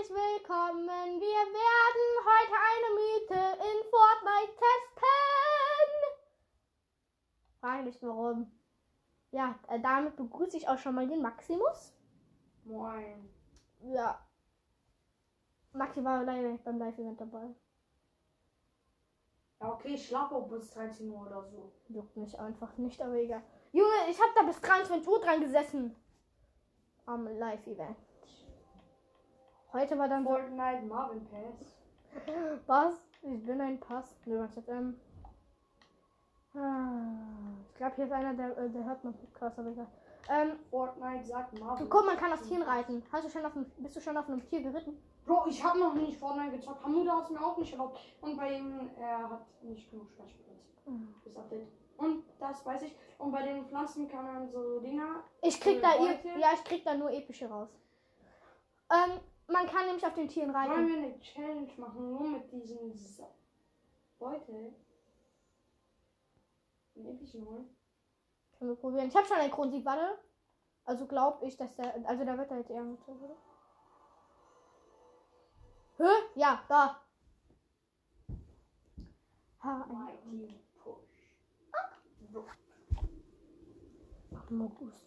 herzlich willkommen. Wir werden heute eine Mythe in Fortnite testen. Frage nicht warum. Ja, äh, damit begrüße ich auch schon mal den Maximus. Moin. Ja. Maxi war leider nicht beim Live-Event dabei. Ja, okay, ich schlafe auch bis 13 Uhr oder so. Juckt mich einfach nicht, aber egal. Junge, ich hab da bis 23 Uhr dran gesessen. Am Live-Event. Heute war dann. Fortnite Marvin Pass. Was? Ich bin ein Pass. Nö, was jetzt, ähm. ah, Ich glaube, hier ist einer, der, äh, der hört noch Podcast, aber egal. Ähm, Fortnite sagt Marvin. guck, man kann auf Tieren reiten. Hast du schon auf einem, bist du schon auf einem Tier geritten? Bro, ich habe noch nicht Fortnite gezockt. Hamuda hat es mir auch nicht erlaubt. Und bei ihm, er hat nicht genug Speicherplatz. Das Update. Und das weiß ich. Und bei den Pflanzen kann man so Dinger. Ich krieg da, Beute? ja, ich krieg da nur epische raus. Ähm, man kann nämlich auf den Tieren Wollen reiten. wir eine Challenge machen? Nur mit diesen Sa Beutel. Den epischen holen. Können wir probieren. Ich habe schon einen Kronsieg, warte. Also glaube ich, dass der, also da wird er jetzt eher gezogen, oder? Hä? Ja, da. Ha, ein Push. Mogus.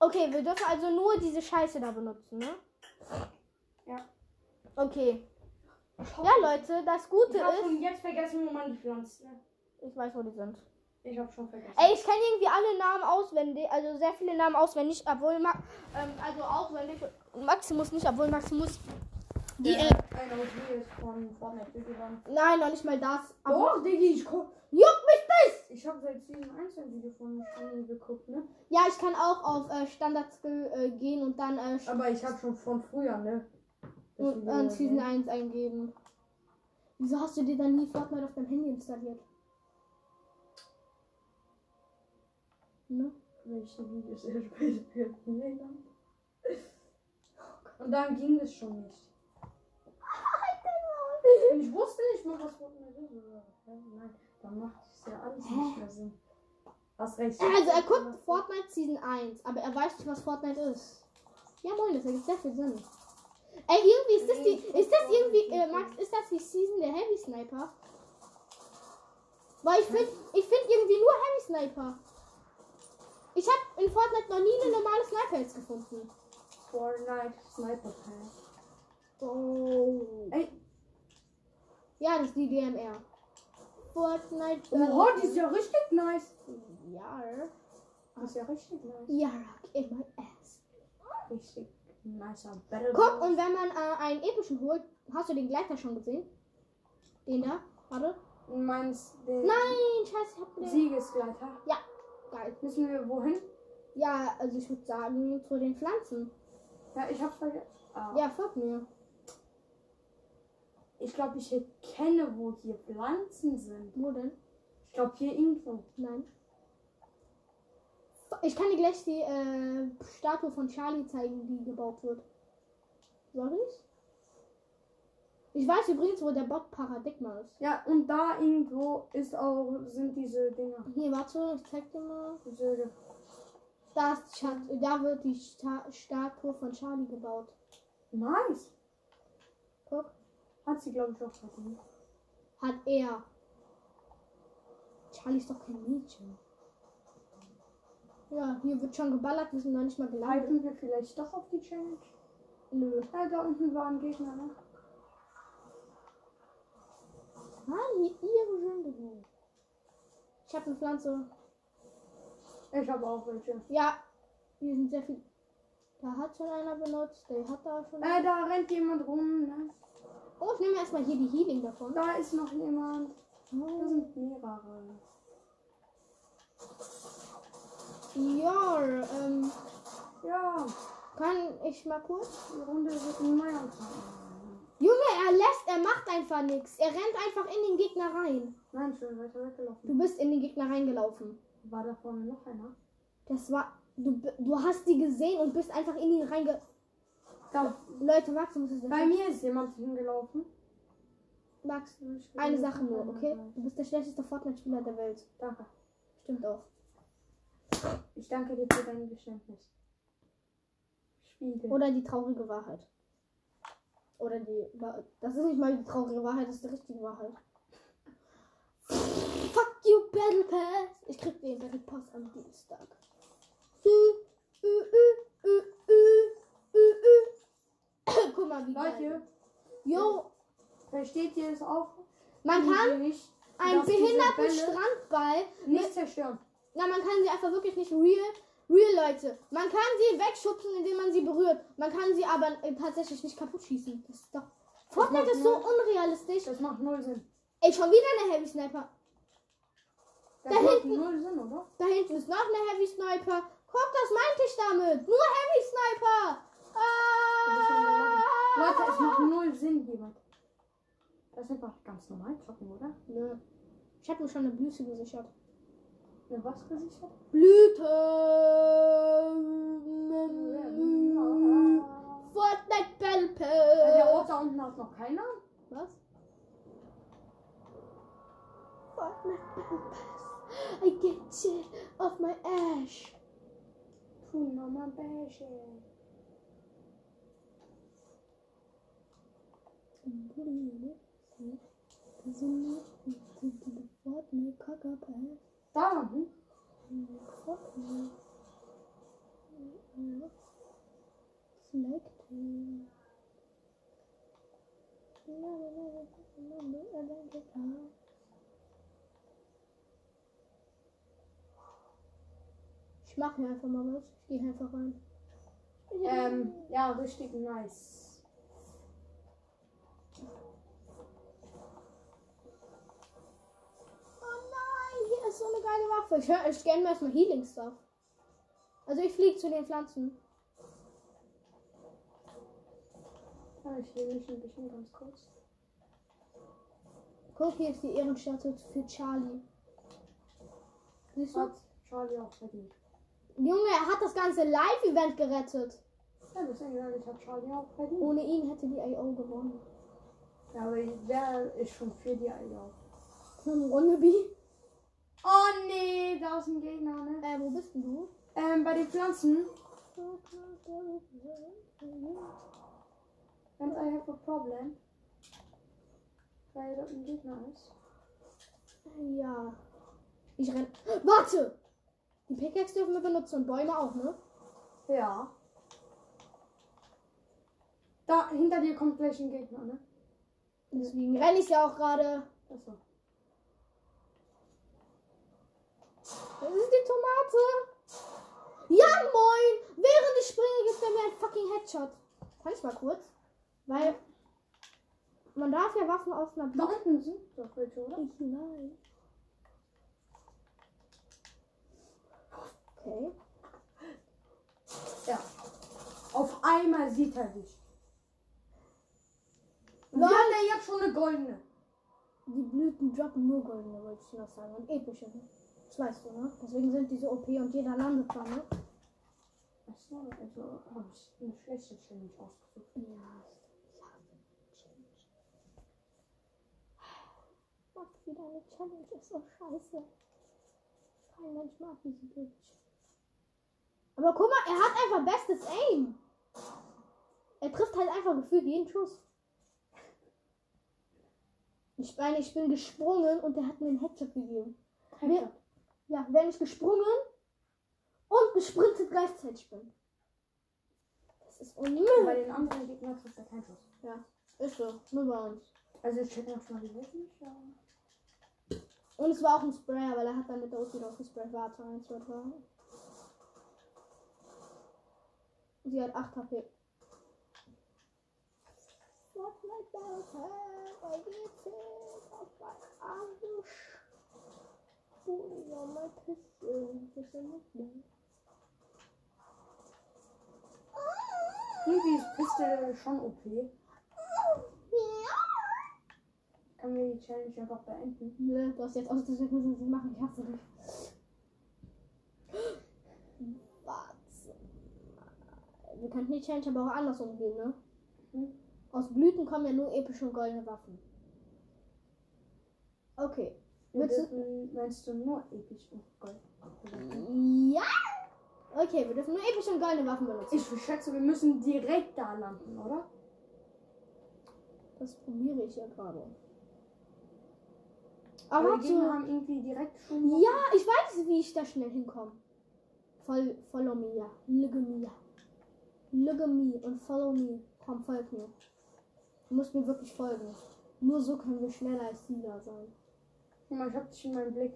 Okay, wir dürfen also nur diese Scheiße da benutzen, ne? Ja. Okay. Ja, Leute, das Gute Ich hab ist, schon jetzt vergessen, wo man die pflanzt. Ne? ich weiß, wo die sind. Ich hab schon vergessen. Ey, ich kenne irgendwie alle Namen auswendig, also sehr viele Namen auswendig, obwohl Ma ähm, also auswendig Maximus nicht, obwohl Maximus die Der äh, nein, noch nicht mal das. Aber Doch, Diggi, ich guck. juckt mich! Ich habe seit Season 1 ein Video von ihm geguckt, ne? Ja, ich kann auch auf äh, Standard Skill äh, gehen und dann äh, Aber ich habe schon von früher, ne? Und äh, Season gesehen. 1 eingeben. Wieso hast du dir dann nie Fortnite auf deinem Handy installiert? Ne? Welche Videos er später hat. Und dann ging es schon nicht. Und ich wusste nicht mal, was Fortnite ist. Nein, dann macht es ja alles nicht mehr Sinn. Hast recht. Also er guckt Fortnite Season 1, aber er weiß nicht, was Fortnite ist. Ja moin, das ergibt sehr viel Sinn. Ey, irgendwie ist das die. Ist das irgendwie. Äh, Max, ist das die Season der Heavy Sniper? Weil ich finde ich find irgendwie nur Heavy Sniper. Ich habe in Fortnite noch nie eine normale Sniper jetzt gefunden. Fortnite Sniper Pass. Oh. Ey, Ja, das ist die DMR. Fortnite. oh, die ist ja richtig nice. Ja. Die ist ja richtig nice. Ja, rock in my ass. Richtig nicer Battle. Guck, und wenn man äh, einen epischen holt, hast du den Gleiter schon gesehen? Den da? Warte. Meinst den Nein, scheiße, ich hab den. Siegesgleiter? Geil. Müssen wir wohin? Ja, also ich würde sagen, zu den Pflanzen. Ja, ich hab's vergessen. Ah. Ja, folgt mir. Ich glaube, ich erkenne, wo hier Pflanzen sind. Wo denn? Ich glaube, hier irgendwo. Nein. Ich kann dir gleich die äh, Statue von Charlie zeigen, die gebaut wird. Soll ich? Ich weiß übrigens, wo der Bot Paradigma ist. Ja, und da irgendwo ist auch, sind diese Dinger. Hier, warte, ich zeig dir mal. Diese, Da, ist da wird die Sta Statue von Charlie gebaut. nice. Guck. Hat sie, glaube ich, auch verdient. Hat er. Charlie ist doch kein Mädchen. Ja, hier wird schon geballert, wir sind noch nicht mal gelandet. Halten wir vielleicht doch auf die Challenge? Nö. Ja, da unten war ein Gegner, ne? Hier ihre Sünde. Ich habe eine Pflanze. Ich habe auch welche. Ja, hier sind sehr viel. Da hat schon einer benutzt, der hat da schon. Äh, da rennt jemand rum, ne? Oh, ich nehme erstmal hier die Healing davon. Da ist noch jemand. Da Oh. sind mehrere. Ja, ähm, Ja, kann ich mal kurz? die Runde wird neu anfangen. Junge, er lässt, er macht einfach nichts. Er rennt einfach in den Gegner rein. Nein, ich bin weiter weggelaufen. Du bist in den Gegner reingelaufen. War da vorne noch einer? Das war. Du, du hast die gesehen und bist einfach in ihn reinge. Da, Leute, Max, du musst es bei mir ist jemand hingelaufen. Max, eine Sache nur, okay? Du bist der schlechteste Fortnite-Spieler der Welt. Danke. Stimmt auch. Ich danke dir für dein Geständnis. Spiegel. Oder die traurige Wahrheit. Oder die. Das ist nicht mal die traurige Wahrheit, das ist die richtige Wahrheit. Fuck you, Battle Pass! Ich krieg den Battle Pass am Dienstag. Ü, ü, ü, ü, ü, ü, ü. Guck mal, wie. Leute, Jo, versteht ihr es auch? man kann nicht, einen behinderten Strandball nicht zerstören. Na, man kann sie einfach wirklich nicht real, real Leute. Man kann sie wegschubsen, indem man sie berührt. Man kann sie aber äh, tatsächlich nicht kaputt schießen. Das ist doch. Fortnite ist so unrealistisch. Das macht null Sinn. Ey, schon wieder eine Heavy Sniper. Das Da hinten- null Sinn, oder? Da hinten ist noch eine Heavy Sniper. Guck, das meinte ich damit. Nur Heavy Sniper. Ah. Leute, es macht null Sinn, jemand. Das ist einfach ganz normal zocken, oder? Nö. Ich habe mir schon eine Blüte gesichert. Ja, was gesichert? Blüte. Fortnite Battle Ja, der. Ort da unten hat noch keiner. Was? Fortnite Battle Pass. I get it off my ash. Nochmal Bäche. Fortnite Ich mache hier einfach mal was. Ich gehe einfach rein. Ähm, ja, richtig nice. Ist so eine geile Waffe. Ich, hör- ich scanne mir erstmal Healing Stuff. Also ich fliege zu den Pflanzen. Ja, ich will mich ein bisschen ganz kurz. Guck, hier ist die Ehrenstatue für Charlie. Siehst du? Hat Charlie auch verdient. Junge, er hat das ganze Live-Event gerettet. Ja, deswegen sage ich, hat Charlie auch verdient. Ohne ihn hätte die IO gewonnen. Ja, aber wer ist schon für die IO? Hm, Rundebi. Oh nee, da ist ein Gegner, ne? Äh, wo bist denn du? Ähm, bei den Pflanzen. And I have a problem. Weil dort ein Gegner ist. Ja. Ich renn. Warte! Die Pickaxe dürfen wir benutzen und Bäume auch, ne? Ja. Da, hinter dir kommt gleich ein Gegner, ne? Deswegen renne ich ja auch gerade. Achso. Das ist die Tomate. Ja, moin! Während ich springe, gibt er mir ein fucking Headshot. Kann ich mal kurz? Weil man darf ja Waffen aus einer Da Blut. unten sind doch welche, oder? Ich weiß. Okay. Ja. Auf einmal sieht er dich. Und Nein. wir haben ja jetzt schon eine goldene. Die Blüten droppen nur goldene, wollte ich noch sagen. Und epische. Das weißt du, ne? Deswegen sind diese OP und jeder landet da, ne? Achso, also habe ich eine schlechte Challenge ausgesucht. Ja. Macht wieder eine Challenge, ist so scheiße. Kein Mensch mag diese Bitch. Aber guck mal, er hat einfach bestes Aim. Er trifft halt einfach gefühlt jeden Schuss. Ich meine, ich bin gesprungen und er hat mir einen Headshot gegeben. Headshot. Ja, wenn ich gesprungen und gesprintet gleichzeitig bin. Das ist Bei unmöglich. den anderen Gegnern trifft er keinen Schuss. Ja, ist so. Nur bei uns. Also ich hätte noch mal gewesen. Ja. Und es war auch ein Sprayer, weil er hat dann mit der Ulti drauf gesprayt. Warte, 1, 2, 3. Sie hat 8 HP. Fortnite Battle Pass, I get it auf mein Arsch. Pulling on my pistol, just a little. Irgendwie ist Piste schon OP. Können wir die Challenge einfach beenden? Nö, du hast jetzt aus, deswegen müssen wir sie machen. Ich hasse dich. Warte. Wir könnten die Challenge aber auch anders umgehen, ne? Hm? Aus Blüten kommen ja nur epische und goldene Waffen. Okay. Willst du- meinst du nur episch und gold? Ja! Okay, wir dürfen nur epische und goldene Waffen benutzen. Ich schätze, wir müssen direkt da landen, oder? das probiere ich ja gerade. Aber Aber die so, haben irgendwie direkt schon. ja, ich weiß, wie ich da schnell hinkomme. Voll, follow me, ja. Look at me, ja. Look at me und follow me. Komm, folg mir. Du musst mir wirklich folgen. Nur so können wir schneller als die da sein. Guck mal, ich hab dich in meinem Blick.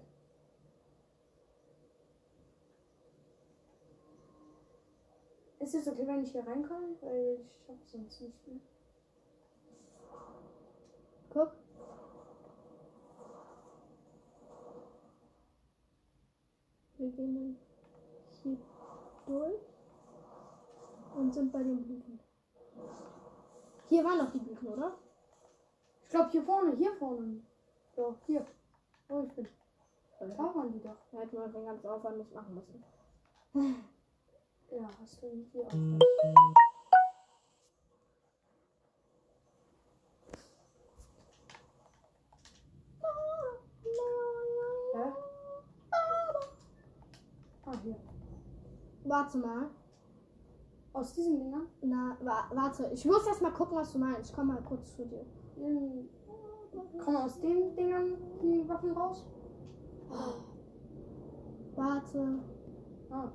Ist es okay, wenn ich hier reinkomme? Weil ich hab sonst nicht mehr. Guck. Wir gehen dann hier durch und sind bei den Blüten. Hier waren noch die Blüten, oder? Ich glaube hier vorne, hier vorne. So, hier. Wo ich bin. Da waren die doch. Da hätten wir den ganzen Aufwand nicht machen müssen. Ja, hast du hier auch. Hä? Ah, hier. Warte mal. Aus diesem Dinger? Na, wa warte. Ich muss erst mal gucken, was du meinst. Ich komm mal kurz zu dir. Hm. Kommen aus den Dingern die Waffen raus? Warte. Ah.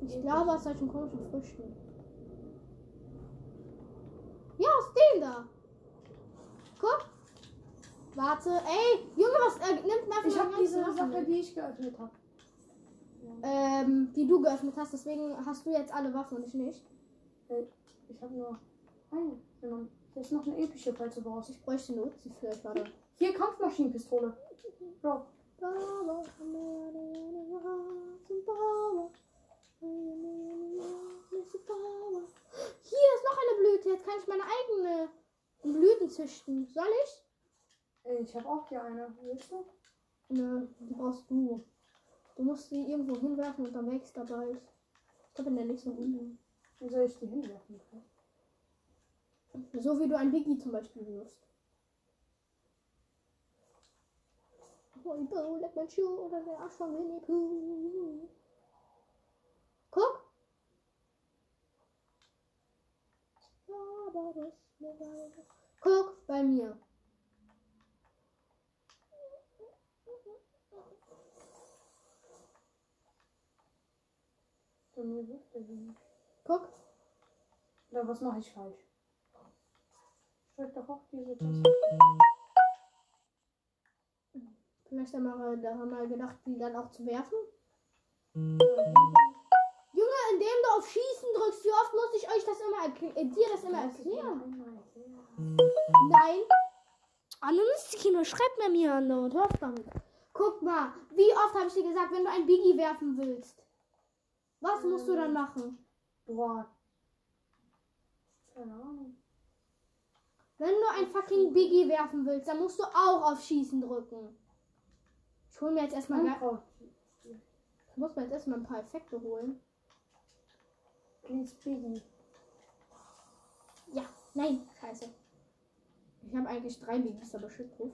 Ich glaube aus solchen komischen Früchten. Ja, aus denen da. Guck. Warte. Ey, Junge, was äh, nimmt mal Ich habe diese Sache, die ich geöffnet habe. ähm, die du geöffnet hast. Deswegen hast du jetzt alle Waffen und ich nicht. Ich habe nur eine genommen. Hier ist noch eine epische, du brauchst. Ich bräuchte eine Uzi vielleicht warte. Hier Kampfmaschinenpistole. Bro. Hier ist noch eine Blüte. Jetzt kann ich meine eigene Blüten züchten. Soll ich? Ich habe auch hier eine. Willst du? Nö, die brauchst du. Du musst sie irgendwo hinwerfen und dann wächst dabei. Ich glaube in der nächsten Runde. Wie soll ich die hinwerfen? So wie du ein Biggie zum Beispiel wirst. Rainbow, like my shoe oder der Arsch von Winnie Pooh. Guck. Guck bei mir. Guck. Oder was mache ich falsch? Drück doch auch diese Taste. Vielleicht haben wir daran mal gedacht, die dann auch zu werfen. Junge, indem du auf Schießen drückst, wie oft muss ich euch das immer äh, dir das immer erklären? Nein. Anonymous-Kino, schreib mir mir eine und hör auf damit. Guck mal, wie oft habe ich dir gesagt, wenn du ein Biggie werfen willst, was musst du dann machen? Boah. Keine Ahnung. Wenn du ein fucking Biggie werfen willst, dann musst du auch auf Schießen drücken. Ich hol mir jetzt erstmal ich muss mir jetzt erstmal ein paar Effekte holen. Please Biggie. Ja, nein, scheiße. Ich habe eigentlich drei Biggies, aber shit drauf.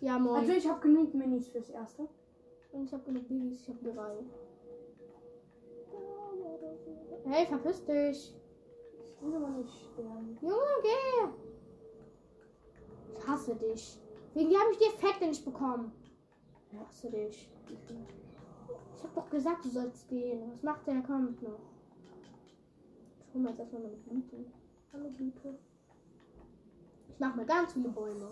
Ja, moin. Also ich habe genug Minis fürs erste. Und ich habe genug Biggies, ich habe drei. Hey, verpiss dich. Ich will aber nicht sterben. Junge, geh. Ich hasse dich. Wegen dir habe ich die Effekte nicht bekommen. Ich hasse dich. Ich habe doch gesagt, du sollst gehen. Was macht der Kampf noch? Ich hole mir jetzt erstmal meine Blüte. Hallo Blüte. Ich mache mir ganz viele Bäume.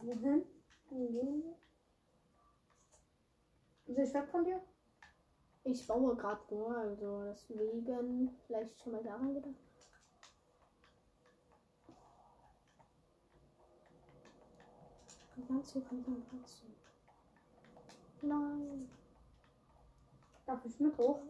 Wohin? Wo gehen wir? Soll ich weg von dir? Ich baue gerade nur, also deswegen vielleicht schon mal daran gedacht. Konzentration, Konzentration. Nein. Darf ich mit hoch?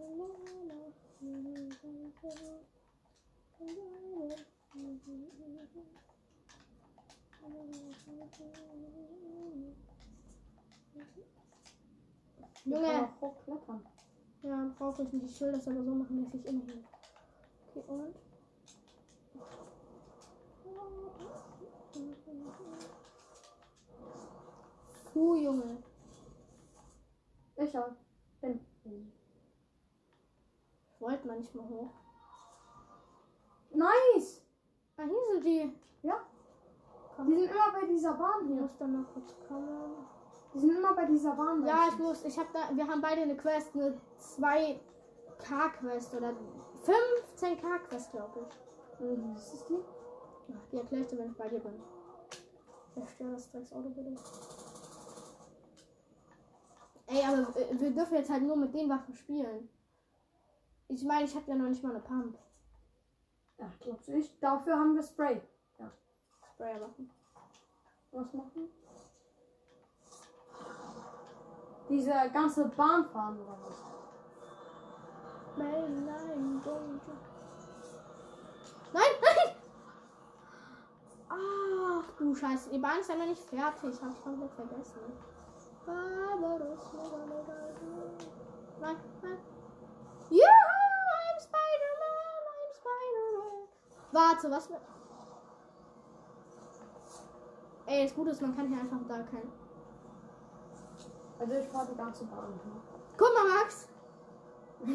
Junge. hochklettern. Ja, brauche ich nicht. Ich will das aber so machen, dass ich immer hier. Okay, und? Puh, Junge. Ich auch. Bin. Ich wollte manchmal hoch. Nice! Hier sind die. Ja. Die sind immer bei dieser Bahn Ich hier. muss dann noch kurz kommen. Die sind immer bei dieser Bahn. Ja, ich du. muss. Ich habe da. Wir haben beide eine Quest, eine 2K-Quest oder 15K-Quest, glaube ich. Mhm, Das ist die. Ach, die erkläre ich dir, wenn ich bei dir bin. Zerstör das Drecksauto bitte. Ey, aber äh, wir dürfen jetzt halt nur mit den Waffen spielen. Ich meine, ich habe ja noch nicht mal eine Pump. Ja, glaubst du nicht? Dafür haben wir Spray. Sprayerwaffen. Was machen? Diese ganze Bahn fahren oder was? Nein, nein, you- Nein, nein! Ach du Scheiße, die Bahn ist ja noch nicht fertig. Hab ich komplett vergessen. Barbaros, Nein, nein. Juhu, I'm Spider-Man, I'm Spider-Man. Warte, was mit. Ey, das Gute ist, man kann hier einfach da kein. Also ich die ganze Bahn. Ne? Guck mal, Max!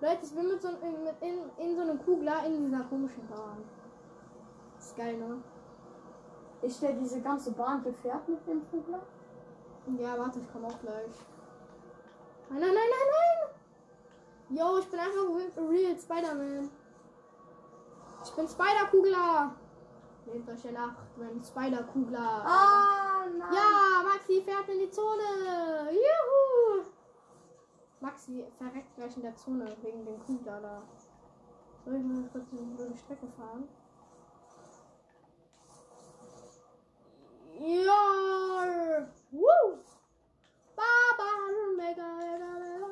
Leute, ich bin mit so mit in, in so einem Kugler in dieser komischen Bahn. ist geil, ne? Ist der diese ganze Bahn gefährt mit dem Kugler? Ja, warte, ich komme auch gleich. Nein, nein, nein, nein, nein! Yo, ich bin einfach re- real Spider-Man. Ich bin Spider-Kugler! Nehmt euch in Acht, wenn Spider-Kugler. Ah, nein. Ja, Maxi fährt in die Zone. Juhu. Maxi verreckt gleich in der Zone wegen dem Kugler da. Soll ich mal kurz über die Strecke fahren? Ja. Woo. Baba, mega, mega, mega.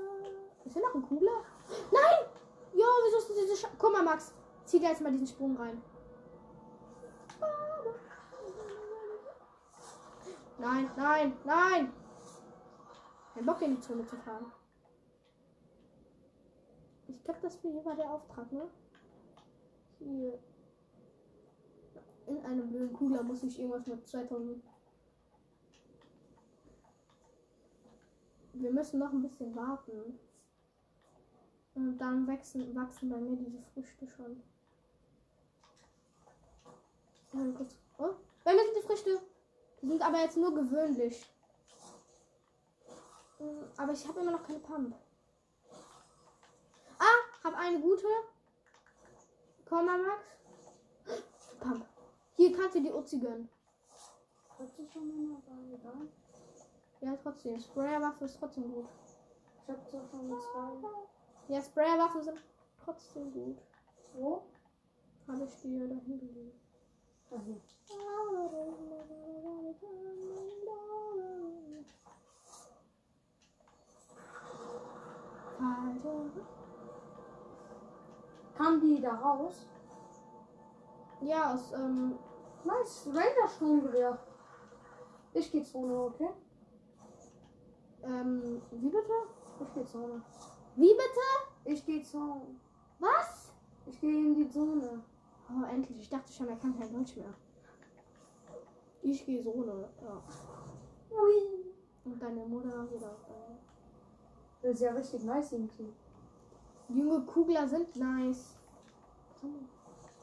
Ist hier noch ein Kugler? Nein! Jo, wieso ist diese Sch Guck mal, Max. Zieh da jetzt mal diesen Sprung rein. Nein, nein, nein! Kein Bock in die Zone zu fahren. Ich glaube, das hier war der Auftrag, ne? Hier. In einem blöden Kugler muss ich irgendwas mit 2000. Wir müssen noch ein bisschen warten. Und dann wachsen, wachsen bei mir diese Früchte schon. Kurz. Oh, bei mir sind die Früchte. Die sind aber jetzt nur gewöhnlich. Mm, Aber ich habe immer noch keine Pump. Ah, habe eine gute. Komm mal, Max. Pump. Hier kannst du die Uzi gönnen. Ja, trotzdem. Sprayerwaffe ist trotzdem gut. Ich hab so schon zwei. Ja, Sprayerwaffen sind trotzdem gut. Wo? Habe ich dir dahin gelegt. Ah, hier. Kam die da raus? Ja, aus, ähm, Nice, Ranger Sturmgewehr. Ich geh Zone, okay? ähm, wie bitte? Ich geh Zone. Wie bitte? Ich geh Zone. Was? Ich gehe in die Zone. Oh, endlich. Ich dachte schon, er kann kein Deutsch mehr. Ich gehe so, ne? Ja. Ui. Und deine Mutter wieder. Das ist ja richtig nice irgendwie. Junge Kugler sind nice.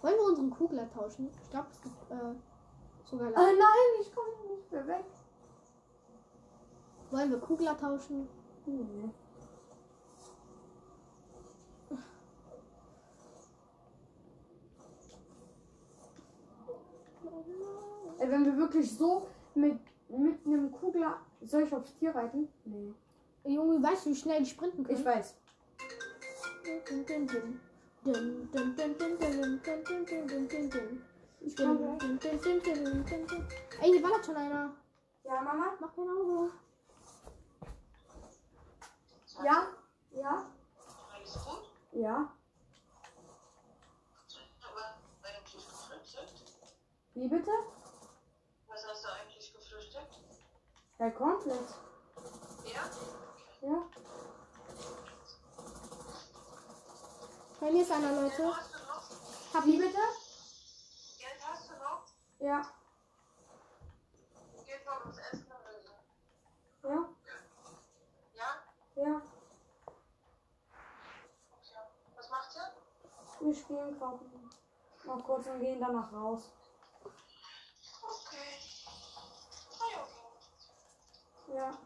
Wollen wir unseren Kugler tauschen? Ich glaube, es gibt äh, sogar. Ah nein, ich komme nicht mehr weg. Wollen wir Kugler tauschen? Nee. Ey, wenn wir wirklich so mit, mit einem Kugler. Soll ich aufs Tier reiten? Nee. Junge, weißt du, wie schnell die sprinten können? Ich weiß. Dun, dun, dun. Ich komme Ey, hier ballert schon einer. Ja, Mama? Mach kein Auge. Ja? Ja? Ja? Wie bitte? Was hast du eigentlich gefrühstückt? Ja, komplett. Ja? Ja. Bei mir ist einer, Leute. noch? Hab ihn. bitte? Geld hast du noch? Ja. Geld war uns Essen oder so. Ja? Ja? Ja. Okay. Was macht ihr? Wir spielen gerade mal kurz und gehen danach raus. Okay. Ja.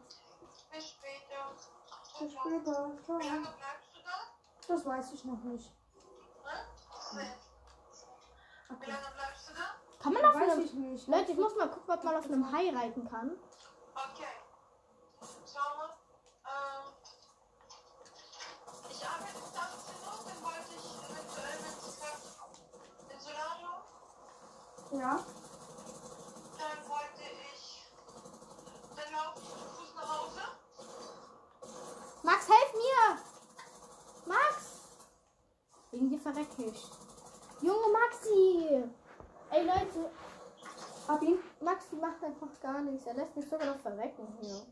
Bis später. Bis später. Ciao. lange bleibst du da? Das weiß ich noch nicht. Ne? Wie Okay. lange bleibst du da? Kann man auf Weiß einem. ich nicht. Leute, ich muss mal gucken, ob man auf einem Hai reiten kann. Okay. Schau mal. Ähm, ich arbeite bis 18 Uhr, dann wollte ich eventuell mit Scott in Solarium. Ja. Dann wollte ich. Dann laufe ich zu Fuß nach Hause. Max, helf mir! Max! Verrecke ich. Junge Maxi! Ey Leute, Hab ihn. Maxi macht einfach gar nichts. Er lässt mich sogar noch verrecken hier.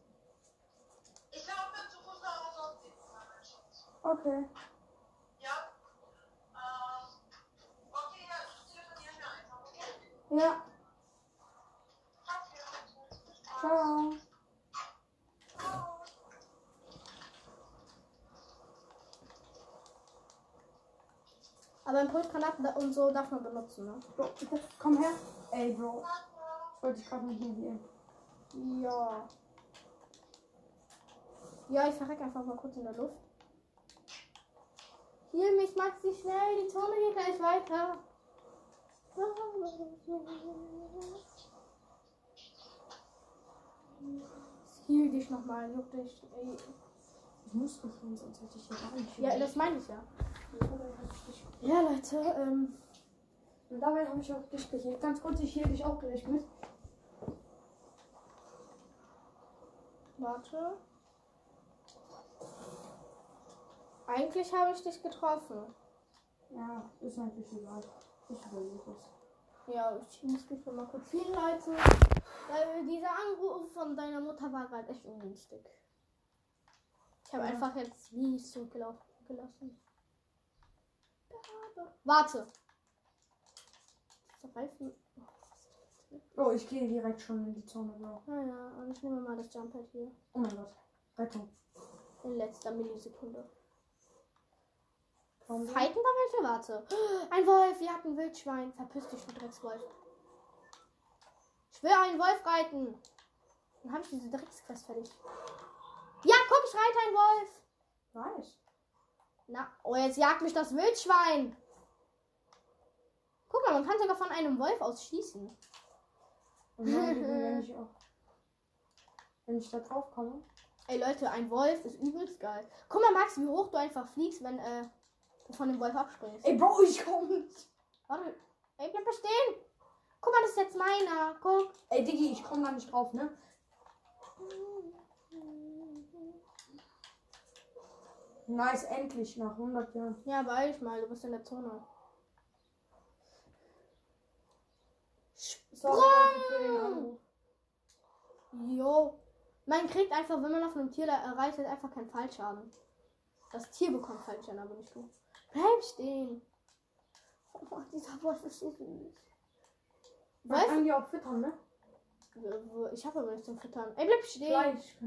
Ich laufe dann zu Fuß nach sehe mein Schatz. Okay. Ja? Ähm, okay, ja, ich telefoniere mir einfach, okay? Ja. Okay. Ciao. Ciao. Aber Impulsgranaten da- und so darf man benutzen, ne? Bro, bitte, komm her. Ey, Bro. Ich wollte dich gerade nicht mehr hier. Ja. Ja, ich verrecke einfach mal kurz in der Luft. Hier mich, Maxi, schnell. Die Zone geht gleich weiter. Heal dich nochmal, juck dich. Ey. Ich muss nicht hin, sonst hätte ich hier gar nicht Ja, das meine ich ja. Ja, Leute, ähm. Und dabei habe ich auch dich gehegt. Ganz kurz, ich heal dich auch gleich mit. Warte. Eigentlich habe ich dich getroffen. Ja, ist eigentlich egal. Ich überlege es. Ja, ich muss mich mal kurz hinleiten. Weil dieser Anruf von deiner Mutter war gerade echt ungünstig. Ich habe Ja. einfach jetzt wie zurückgelaufen gelassen. Warte. Oh, ich gehe direkt schon in die Zone, Bro. Naja, und ich nehme mal das Jumppad hier. Oh mein Gott. Rettung. In letzter Millisekunde. Komm, Fighten da welche? Warte. Ein Wolf, jagt ein Wildschwein. Verpiss dich, du Dreckswolf. Ich will einen Wolf reiten. Dann habe ich diese Drecksquest fertig. Ja, guck, ich reite einen Wolf. Weiß. Na, oh, jetzt jagt mich das Wildschwein. Guck mal, man kann sogar von einem Wolf aus schießen. Und dann, wenn ich auch. Wenn ich da drauf komme. Ey, Leute, ein Wolf ist übelst geil. Guck mal, Max, wie hoch du einfach fliegst, wenn äh, du von dem Wolf abspringst. Ey, Bro, ich komm nicht. Warte. Ey, bleib da stehen. Guck mal, das ist jetzt meiner. Guck. Ey, Diggi, ich komm da nicht drauf, ne? Nice, endlich, nach 100 Jahren. Ja, beeil dich mal, du bist in der Zone. Sorry Leute, für den Anruf. Jo. Man kriegt einfach, wenn man auf einem Tier erreicht, hat einfach keinen Fallschaden. Das Tier bekommt Fallschaden, aber nicht du. Bleib stehen. Oh, dieser Wolf ist so süß. Man kann die auch füttern, ne? Ich habe aber nichts zum Füttern. Ey, bleib stehen. Fleisch.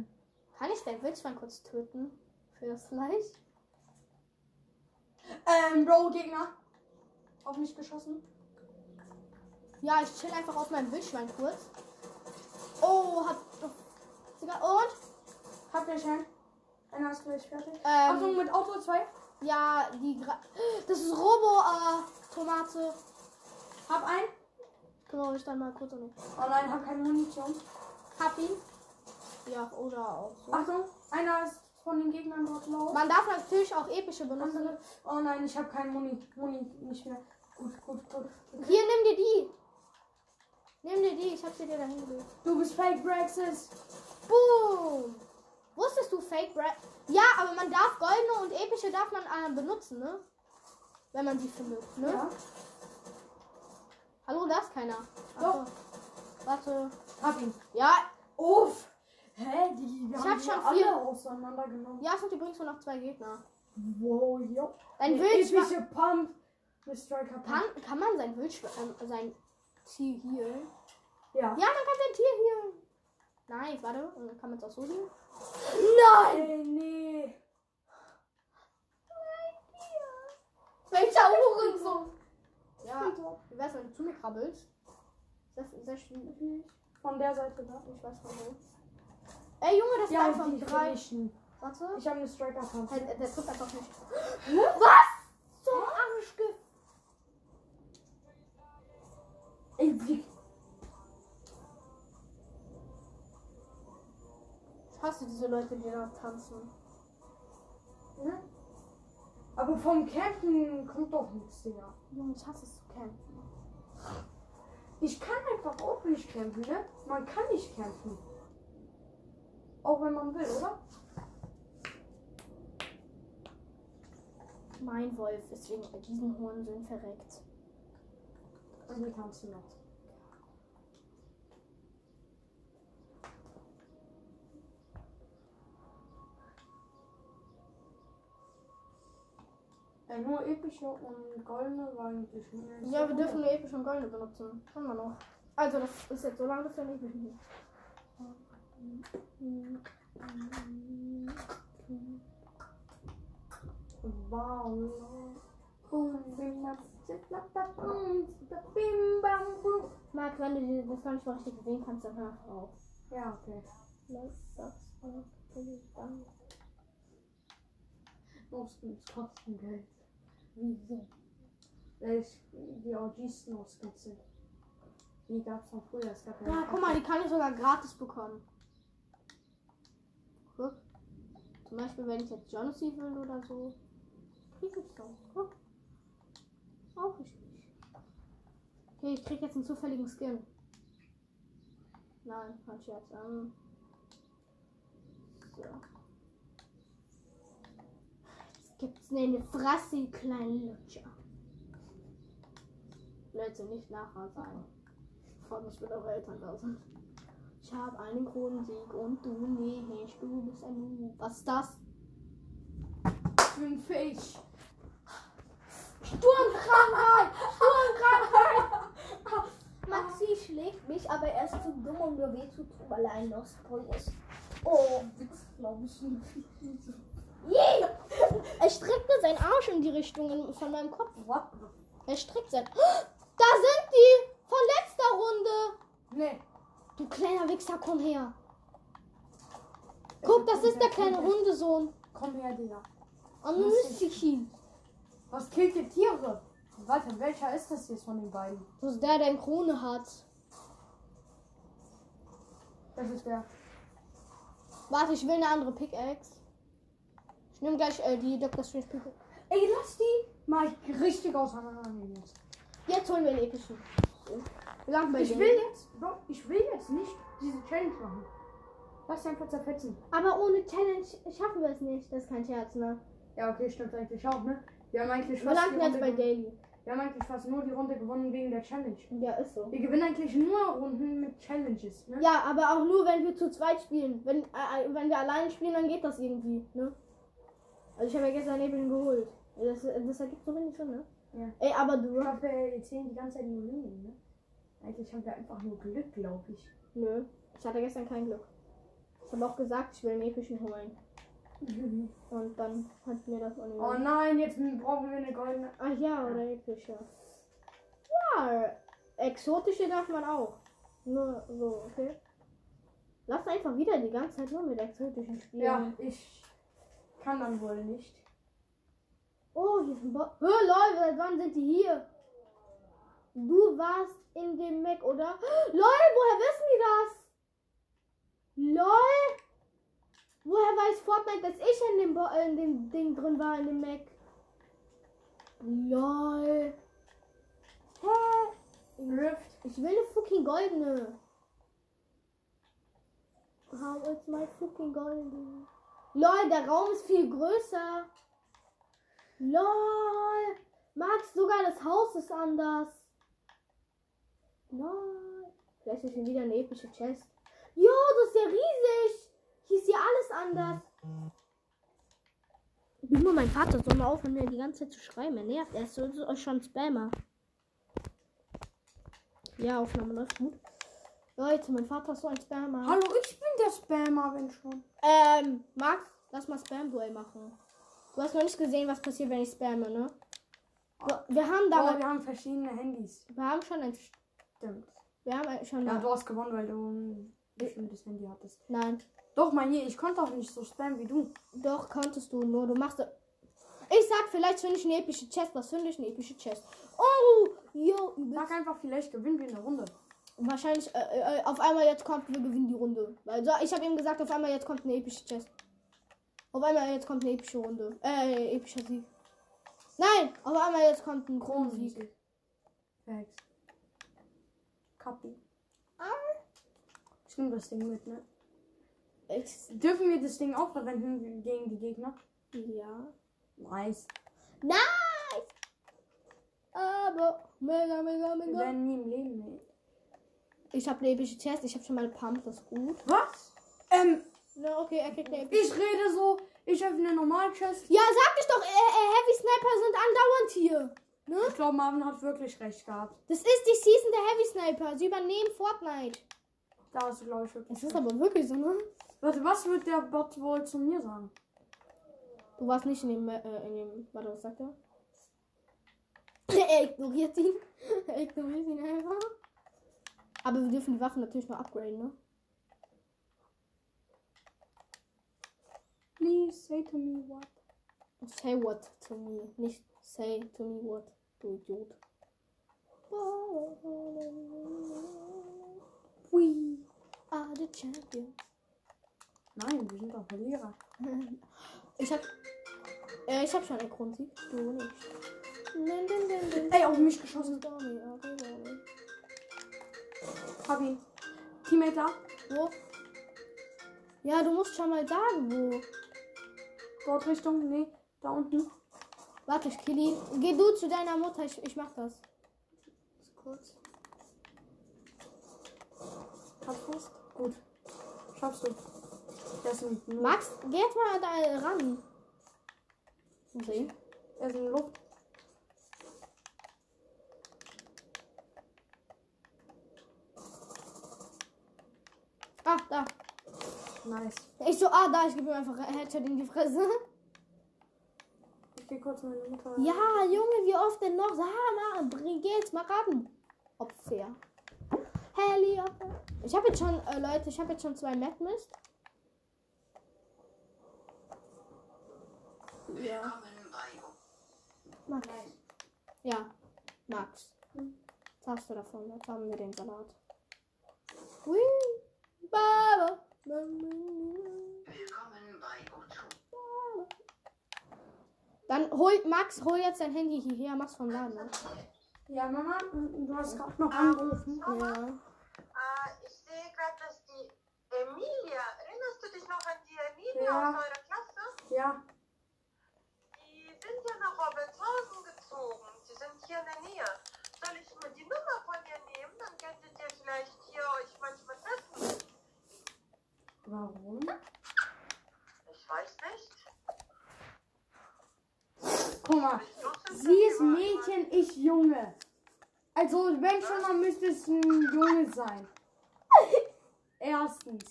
Kann ich dein Wildschwein kurz töten? Für das Fleisch? Ähm, Bro, Gegner. Auf mich geschossen. Ja, ich chill einfach auf meinem Wildschwein kurz. Oh, hat. Sogar- Und? Habt ihr schon? Einer ist gleich fertig. Ähm, Achtung, mit Auto 2. Ja, die. Gra das ist Robo-Tomate. Hab einen. Genau, ich dann mal kurz und Oh nein, hab keine Munition. Hab ihn. Ja, oder auch so. Achtung, einer ist von den Gegnern dort low. Man darf natürlich auch epische benutzen. Andere. Oh nein, ich habe keine Muni, Muni nicht mehr. Gut, gut, gut. Hier, nimm dir die. Nimm dir die, ich hab sie dir dahin gelegt. Du bist Fake Brexis. Boom! Wusstest du Fake Brad? Ja, aber man darf goldene und epische darf man äh, benutzen, ne? Wenn man sie findet, ne? Ja. Hallo, da ist keiner. Ach so. Warte. Hab ihn. Ja, Uff. Hä? Die, wir Ich haben hab die schon alle vier. auseinandergenommen. Ja, es sind übrigens nur noch zwei Gegner. Wow, jo. Dein Wildschwein. epische Pump. Pump. Kann, kann man sein Wildschwein, ähm, sein Tier healen? Ja. Ja, man kann sein Tier healen. Nice, warte. Und dann kann man es auch so healen. Ey, nee. Welcher Uhrensohn? Ja, wie wär's, wenn du zu mir krabbelst? Sehr, sehr schwierig. Von der Seite da. Ich weiß von wo. Ey, Junge, das war von die drei. Warte. Ich habe eine Striker Pump. Hey, der trifft einfach nicht. Was? Wie. Ich hasse diese Leute, die da tanzen. Ne? Aber vom Campen kommt doch nichts, Digga. Junge, ich hasse es zu campen. Ich kann einfach auch nicht campen, ne? Man kann nicht campen. Auch wenn man will, oder? Mein Wolf ist wegen diesen Hurensöhnen verreckt. Und die tanzen noch. Ja, nur epische und goldene war eigentlich mehr. Ja, wir dürfen nur episch und goldene benutzen. Können wir noch. Also, das ist jetzt so lange, bis wir nicht mehr Wow. Boom, bim, bam, zip, bap, bap, boom, zip, bap, bim, bam, boom. Max, wenn du die- das noch nicht mal richtig sehen kannst, dann hör einfach auf. Ja, okay. Lass das auch dann. No-Skins kosten Geld. Wieso? Weil es die OGs No-Skins sind. Die gab's von früher. Es gab Ja, guck mal, die kann ich sogar gratis bekommen. Guck. Zum Beispiel, wenn ich jetzt Johnny will oder so. Krieg ich doch. Guck. Brauche ich nicht. Okay, ich krieg jetzt einen zufälligen Skin. Nein, falsch jetzt. Ähm. So. Gibt's eine Fresse, ihr kleinen Lutscher. Leute, nicht nachher sein. Freut mich, wenn eure Eltern da sind. Ich habe einen Kronensieg und du nicht. Du bist ein Noob. Was ist das? Ich bin fähig. Sturmkrankheit! Sturmkrankheit! Maxi schlägt mich, aber er ist zu dumm, um mir weh zu tun, weil er ein Lost Boy ist. Oh, Witz, glaube ich nicht. Yeah. Er streckte seinen Arsch in die Richtung von meinem Kopf. What? Er streckt sein. Da sind die! Von letzter Runde! Nee. Du kleiner Wichser, komm her. Guck, das ist der kleine Hundesohn. Komm her, Digga. Anusiki. Was killt ihr Tiere? Warte, welcher ist das jetzt von den beiden? Das ist der, der eine Krone hat. Das ist der. Warte, ich will eine andere Pickaxe. Nehme gleich äh, die Dr. Strange Pickaxe. Ey, lass die mal richtig auseinandernehmen jetzt. Jetzt holen wir den epischen. Wir landen bei Ich will jetzt, Bro, ich will jetzt nicht diese Challenge machen. Lass einfach zerfetzen. Aber ohne Challenge schaffen wir es nicht. Das ist kein Scherz, ne? Ja, okay, stimmt eigentlich auch, ne? Wir haben eigentlich Wir fast landen die jetzt bei. Daily. Wir haben eigentlich fast nur die Runde gewonnen wegen der Challenge. Ja, ist so. Wir gewinnen eigentlich nur Runden mit Challenges, ne? Ja, aber auch nur, wenn wir zu zweit spielen. Wenn, äh, äh, wenn wir alleine spielen, dann geht das irgendwie, ne? Also ich habe ja gestern eben geholt. Das, das ergibt so wenig Sinn, ne? Ja. Ey, aber Ich du. glaube, wir erzählen die ganze Zeit nur Lügen, ne? Eigentlich haben wir einfach nur Glück, glaube ich. Nö. Ich hatte gestern kein Glück. Ich habe auch gesagt, ich will einen epischen holen. Und dann hat mir das auch nicht. Oh nein, jetzt brauchen wir eine goldene. Ach ja, oder epische. Ja, exotische darf man auch. Nur so, okay. Lass einfach wieder die ganze Zeit nur mit exotischen spielen. Ja, ich kann dann wohl nicht. Oh, hier ist ein Bot. Hör, Leute, seit wann sind die hier? Du warst in dem Mac, oder? Lol, woher wissen die das? Lol. Woher weiß Fortnite, dass ich in dem, Bo äh, in dem Ding drin war, in dem Mac? Lol. Hä? Rift. Ich will eine fucking goldene. How is my fucking golden? Lol, der Raum ist viel größer. Lol. Max, sogar das Haus ist anders. Lol. Vielleicht ist hier wieder eine epische Chest. Jo, das ist ja riesig. Hier ist ja alles anders. Nur mein Vater soll mal aufhören, mir die ganze Zeit zu schreiben. Er nervt. Er ist so, schon Spammer. Ja, Aufnahme läuft gut. Leute, mein Vater ist so ein Spammer. Hallo, ich der Spammer, wenn schon. Ähm, Max, lass mal Spam-Duell machen. Du hast noch nicht gesehen, was passiert, wenn ich spamme, ne? Wir- Wir haben damals. wir haben verschiedene Handys. Wir haben schon ein. Stimmt. Wir haben schon. Ja, du hast gewonnen, weil du ein bestimmtes Handy hattest. Nein. Doch, mein je, ich konnte auch nicht so spammen wie du. Doch, konntest du nur. Du machst. Ich sag, vielleicht finde ich eine epische Chest. Was finde ich? Eine epische Chest. Oh, übelst. Sag einfach, vielleicht gewinnen wir eine Runde. Wahrscheinlich, äh, äh, auf einmal jetzt kommt, wir gewinnen die Runde. Weil so, ich habe ihm gesagt, auf einmal jetzt kommt eine epische Chest. Auf einmal jetzt kommt eine epische Runde. Äh, epischer Sieg. Nein, auf einmal jetzt kommt ein Kronensieg. Facts. Kapi. Ich nehme das Ding mit, ne? Ich, Dürfen wir das Ding auch verwenden gegen die Gegner? ja. Nice. Nice! Aber mega, mega, Wir mega. werden nie im Leben mehr. Ich habe eine epische Chest, ich habe schon mal Pump, das ist gut. Was? Ähm, Na, okay, er kriegt eine epische ich rede so, ich öffne eine Normal-Chest. Ja, sag ich doch, äh, äh, Heavy Sniper sind andauernd hier. Ne? Ich glaube, Marvin hat wirklich recht gehabt. Das ist die Season der Heavy Sniper. Sie übernehmen Fortnite. Da hast du, glaube ich, wirklich Es ist aber wirklich so, ne? Warte, was wird der Bot wohl zu mir sagen? Du warst nicht in dem, äh, in dem, warte, was sagt er? er ignoriert ihn. er ignoriert ihn einfach. Aber wir dürfen die Waffen natürlich noch upgraden, ne? Please say to me what. Say what to me. Nicht say to me what, du Idiot. We are the champions. Nein, wir sind doch Verlierer. Ich hab. Äh, ich hab schon einen Grundsieg. Du nicht. Ey, auf mich geschossen. Hab ihn. Teammate da. Wo? Ja, du musst schon mal sagen, wo. Dort Richtung. Nee, da unten. Warte, ich kill ihn. Geh du zu deiner Mutter, ich, ich mach das. Kurz. Hab fest. Gut. Schaffst du. Der ist in, Luft. Max, geh jetzt mal da ran. Sehen. er ist in Luft. Ah, da. Nice. Ich so, ah, da, ich gebe ihm einfach ein Headshot in die Fresse. Ich geh kurz meine Mutter. Ja, Junge, wie oft denn noch? Sag mal, bring geh jetzt mal ran. Opfer. Helikopter. Ich habe jetzt schon, äh, Leute, ich habe jetzt schon zwei Mad Mist. Ja. Max. Ja, Max. Was hast du davon? Jetzt haben wir den Salat. Hui. Baba. Willkommen bei O2. Dann hol, Max, hol jetzt dein Handy hierher. Max vom Laden. Ne? Ja, Mama, du hast gerade noch angerufen. Ja. Äh, ich sehe gerade, dass die Emilia, erinnerst du dich noch an die Emilia Ja. aus eurer Klasse? Ja. Die sind ja nach Robertshausen gezogen. Die sind hier in der Nähe. Soll ich mir die Nummer von dir nehmen? Dann könntet ihr vielleicht hier euch manchmal treffen. Warum? Ich weiß nicht. Guck mal. Sie ist Mädchen, ich Junge. Also, wenn schon, dann müsste es ein Junge sein. Erstens.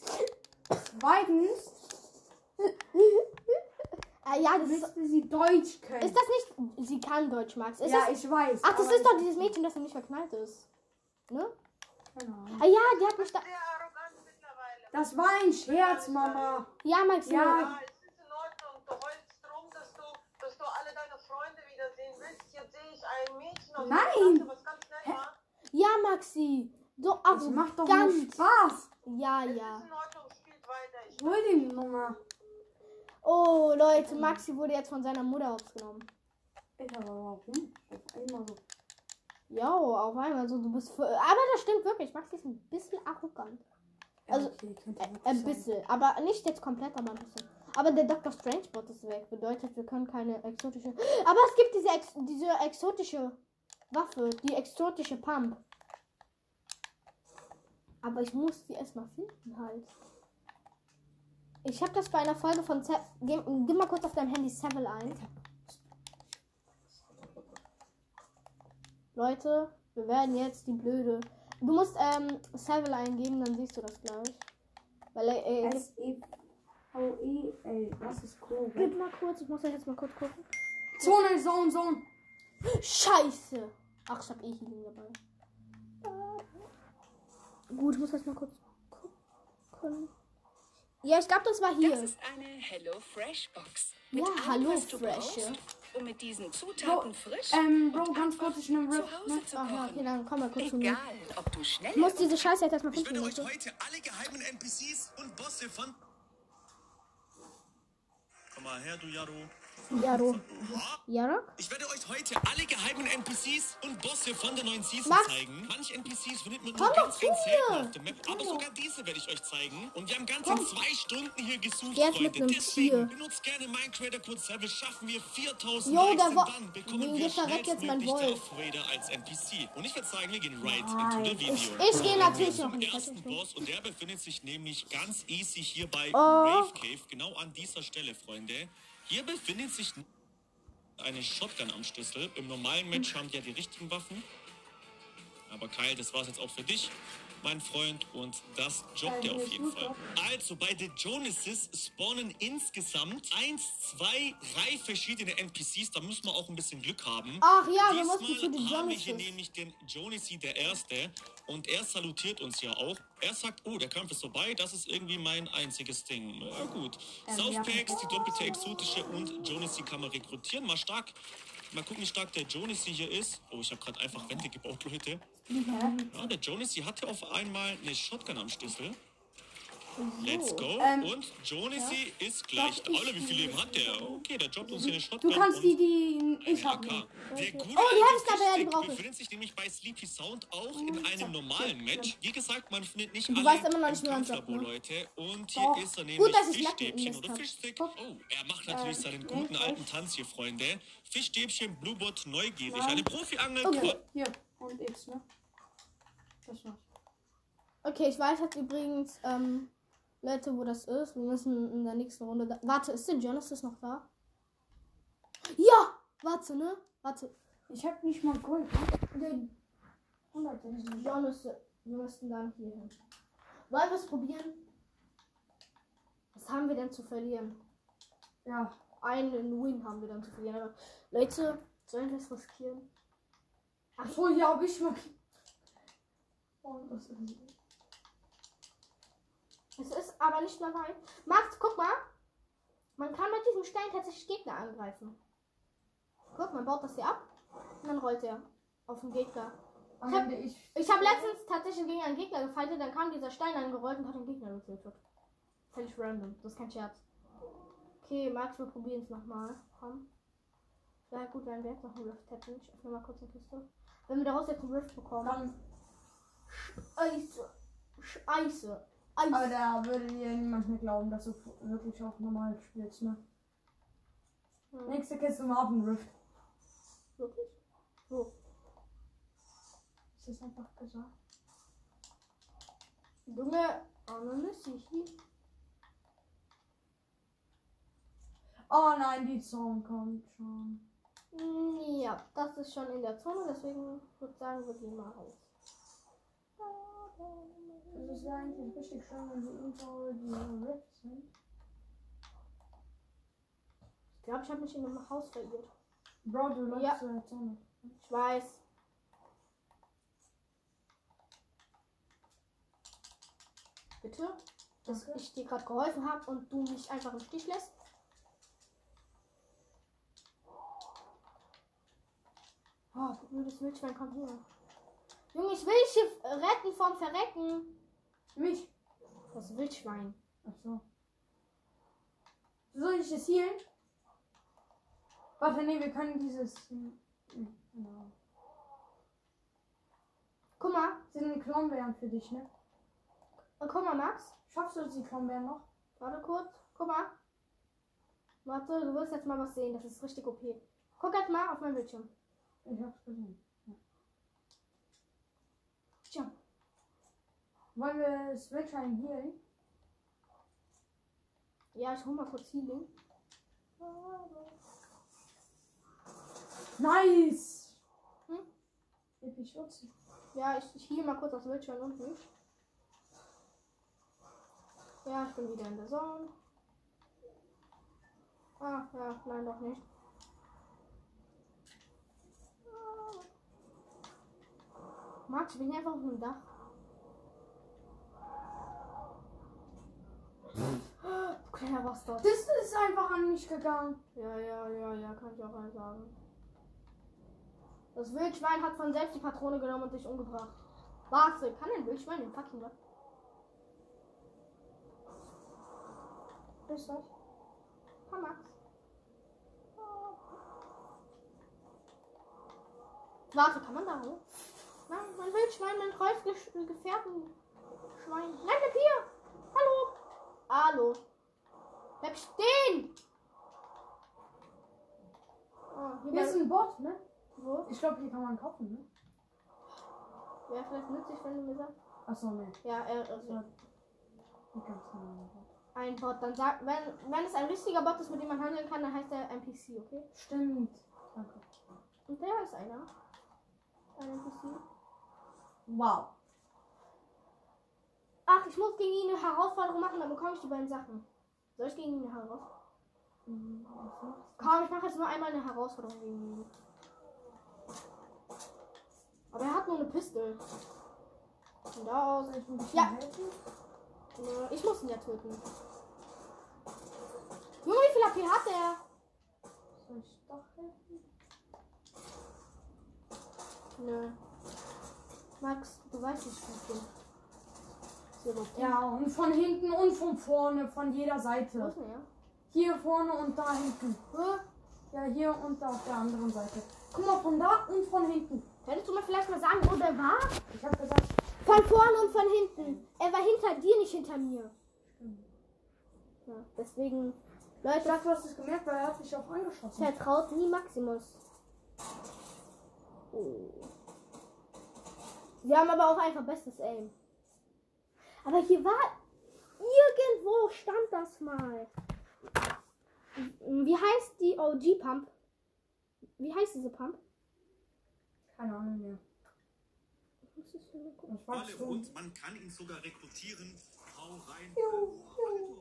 Zweitens Äh, ja, das ist, müsste sie Deutsch können. ist das nicht. Sie kann Deutsch, Max. Ist ja, das, ich weiß. ach, das ist doch dieses Mädchen, das noch nicht verknallt ist. Ne? Keine Ahnung. Ah ja, die hat mich da. Das war ein Scherz, Mama. Ja, Max. Ja. Ja, es ist in Ordnung. Du heulst drum, dass du, dass du alle deine Freunde wiedersehen willst. Jetzt sehe ich ein Mädchen aus Nein. der was ganz nett war. Ja, Maxi. So Das macht doch nur arrogant. Spaß. Ja, Es ja. ist in Ordnung, spielt weiter. Ich Hol die Nummer. Oh, Leute, Maxi wurde jetzt von seiner Mutter aufgenommen. Alter, aber warum? Auf einmal so. Ja, auf einmal so, du bist. Für, aber das stimmt wirklich. Maxi ist ein bisschen arrogant. Also, okay, ein bisschen. Aber nicht jetzt komplett, aber ein bisschen. Aber der Dr. Strange Bot ist weg. Bedeutet, wir können keine exotische. Aber es gibt diese, ex diese exotische Waffe. Die exotische Pump. Aber ich muss die erstmal finden halt. Ich habe das bei einer Folge von Se geh, geh mal kurz auf deinem Handy Seville ein. Leute, wir werden jetzt die blöde. Du musst ähm, Seville eingeben, dann siehst du das gleich. Weil er äh, S-E-V-E-L. Das ist cool. Gib mal kurz, ich muss das jetzt mal kurz gucken. Zone, Zone, Zone. Scheiße! Ach, ich hab eh Healing dabei. Gut, ich muss das mal kurz gucken. Ja, ich glaube, das war Das hier. ist eine Hello Fresh Box. Ja, allem, Hallo Fresh. Um mit diesen Zutaten frisch Ähm, Bro, ganz kurz, ich nehme zu Rift. Hause Ne? zu Ach ja, okay, dann komm mal kurz zu mir. Egal, ob du schnell Ich muss diese Scheiße jetzt erstmal Ich finden. werde euch Leute. heute alle geheimen NPCs und Bosse von. Komm mal her, du Jaro. Ja, du. Ja, Ich werde euch heute alle geheimen NPCs und Bosse von der neuen Season Max. zeigen. Manche NPCs findet man Komm nur doch ganz, ganz selten auf der Map. Aber Komm sogar diese werde ich euch zeigen. Und wir haben ganze Komm. zwei Stunden hier gesucht, Der ist mit Freunde. einem Deswegen Tier. benutzt gerne mein Creator-Code Server. Schaffen wir 4000 Jo, Likes und dann bekommen wir schnellstmöglich. Darth Vader als NPC. Und ich würde sagen, wir gehen right into the video. Ich, ich gehe natürlich noch in die ersten. Boss und der befindet sich nämlich ganz easy hier bei Oh. Rave Cave, genau an dieser Stelle, Freunde. Hier befindet sich eine Shotgun am Schlüssel. Im normalen Match haben die ja die richtigen Waffen. Aber Kyle, das war's jetzt auch für dich, mein Freund. Und das jobbt er auf jeden. Fall. Also bei The Jonases spawnen insgesamt eins, zwei, drei verschiedene NPCs. Da müssen wir auch ein bisschen Glück haben. Ach ja, wir Diesmal mussten zu den haben wir hier Jonases. nämlich den Jonesy der Erste und er salutiert uns ja auch. Er sagt, oh, der Kampf ist vorbei, das ist irgendwie mein einziges Ding. Na gut. Southpacks, die doppelte exotische und Jonesy kann man rekrutieren. Mal stark. Mal gucken, wie stark der Jonesy hier ist. Oh, ich habe gerade einfach Wände gebaut, Leute. Ja, der Jonesy hatte auf einmal eine Shotgun am Schlüssel. Let's go. Ähm, und Jonesy ist gleich. Ich Alle, wie viel Leben hat der? Okay, der jobbt uns hier eine Du Shotgun. kannst und die, die ich AK. habe. Der gute Oh, die alte Herzklappe, ja, die ich. befindet sich nämlich bei Sleepy Sound auch in einem normalen Match. Wie gesagt, man findet nicht Du alle weißt immer noch nicht, im wie man sagt, Kampflabor, ne? Leute. Und hier Doch. ist er nämlich Gut, ich Fischstäbchen oder hab. Fischstick. Oh, er macht natürlich seinen guten nee, alten Tanz hier, Freunde. Fischstäbchen, Bluebot, neugierig. Nein. Eine Profi-Angel. Okay. Hier, und X, ne? Das war's. Okay, ich weiß jetzt übrigens, ähm, Leute, wo das ist. Wir müssen in der nächsten Runde. Da Warte, ist der Genesis noch da? Ja! Warte, ne? Warte. Ich hab nicht mal Gold. Ne? Der Genesis. Wir müssen dann hier hin. Wollen wir es probieren? Was haben wir denn zu verlieren? Ja. Einen Win haben wir dann zu verlieren. Aber Leute, sollen wir es riskieren? Ach so, ja, hab ich mal. Oh, das ist. Es ist aber nicht mal weit. Max, guck mal. Man kann mit diesem Stein tatsächlich Gegner angreifen. Guck, man baut das hier ab und dann rollt er auf den Gegner. Hab- ich. Habe letztens tatsächlich gegen einen Gegner gefightet, dann kam dieser Stein angerollt und hat den Gegner getötet. Völlig random, das ist kein Scherz. Okay, Max, wir probieren es nochmal. Komm. Wäre gut, wenn wir jetzt noch einen Rift hätten. Ich öffne mal kurz eine Kiste. Wenn wir daraus jetzt einen Rift bekommen. Dann, Scheiße. Scheiße. Aber Eis. da würde dir niemand mehr glauben, dass du wirklich auch normal spielst, ne? Hm. Nächste Kiste Marvin Rift. Wirklich? Wo? Ist das einfach gesagt? Junge, Anonymity. Oh nein, die Zone kommt schon. Hm, Ja, das ist schon in der Zone, deswegen würde ich sagen, wir gehen mal raus. Das ist ja eigentlich richtig schön, wenn sie unter die Rift sind. Ich glaube, ich habe mich in einem Haus verirrt. Bro, du läufst Ja. zu der Zone. Ich weiß. Bitte? Dass Okay. ich dir gerade geholfen habe und du mich einfach im Stich lässt? Oh, blödes Wildschwein, komm hier. Junge, ich will dich hier retten vom Verrecken. Mich. Das Wildschwein. Ach so. Soll ich das healen? Warte, nee, wir können dieses. hm, hm, Genau. Guck mal, Sind Klombeeren für dich, ne? äh, guck mal, Max. Schaffst du die Klombeeren noch? Warte kurz. Guck mal. Warte, du wirst jetzt mal was sehen. Das ist richtig OP. Guck jetzt mal auf mein Bildschirm. Ich hab's gesehen. Wollen wir Switch ein healen? Ja, ich hol mal kurz Healing. Nice! Hm? Schutz. Ja, ich, ich heal mal kurz das Wildschwein unten. Ja, ich bin wieder in der Zone. Ah, ja, nein, doch nicht. Max, ich bin einfach auf dem Dach. Kleiner Bastard. Das ist einfach an mich gegangen. Ja, ja, ja, ja, kann ich auch mal sagen. Das Wildschwein hat von selbst die Patrone genommen und dich umgebracht. Warte, kann ein Wildschwein den fucking was? Grüß euch. Komm, Max. Warte, kann man da hoch? Nein, mein Wildschwein, mein treues Ge Gefährten. Schwein. Nein, bleib hier! Hallo! Hallo! Bleib stehen! Oh, hier ist ein Bot, ne? wo? Ich glaube, hier kann man kaufen, ne? Wäre vielleicht nützlich, wenn du mir sagst. Achso, ne. Ja, er ist Das war ein Bot. Dann sagt, wenn, wenn es ein richtiger Bot ist, mit dem man handeln kann, dann heißt er NPC, okay? Stimmt. Danke. Und der ist einer. Ein NPC. Wow. Ach, ich muss gegen ihn eine Herausforderung machen, dann bekomme ich die beiden Sachen. Soll ich gegen ihn eine Herausforderung? Hm, du? Komm, ich mache jetzt nur einmal eine Herausforderung gegen ihn. Aber er hat nur eine Pistole. Von da aus. Ich ein bisschen Ja. helfen? Ich muss ihn ja töten. Junge, wie viel AP hat er? Soll ich doch helfen? Nö. Max, du weißt nicht, was ich bin. Ja, und von hinten und von vorne, von jeder Seite. er? Hier vorne und da hinten. Ja, hier und da auf der anderen Seite. Guck mal, von da und von hinten. Könntest du mir vielleicht mal sagen, wo der war? Ich hab gesagt, Von vorne und von hinten. Er war hinter dir, nicht hinter mir. Ja, deswegen, ich Leute, dachte, du hast es gemerkt, weil er hat dich auch angeschossen. vertraut nie Maximus. Oh. Sie haben aber auch einfach bestes Aim. Aber hier war irgendwo stand das mal. Wie heißt die OG Pump? Wie heißt diese Pump? Keine Ahnung mehr. Alle und man kann ihn sogar rekrutieren. Hau rein. Jo, jo.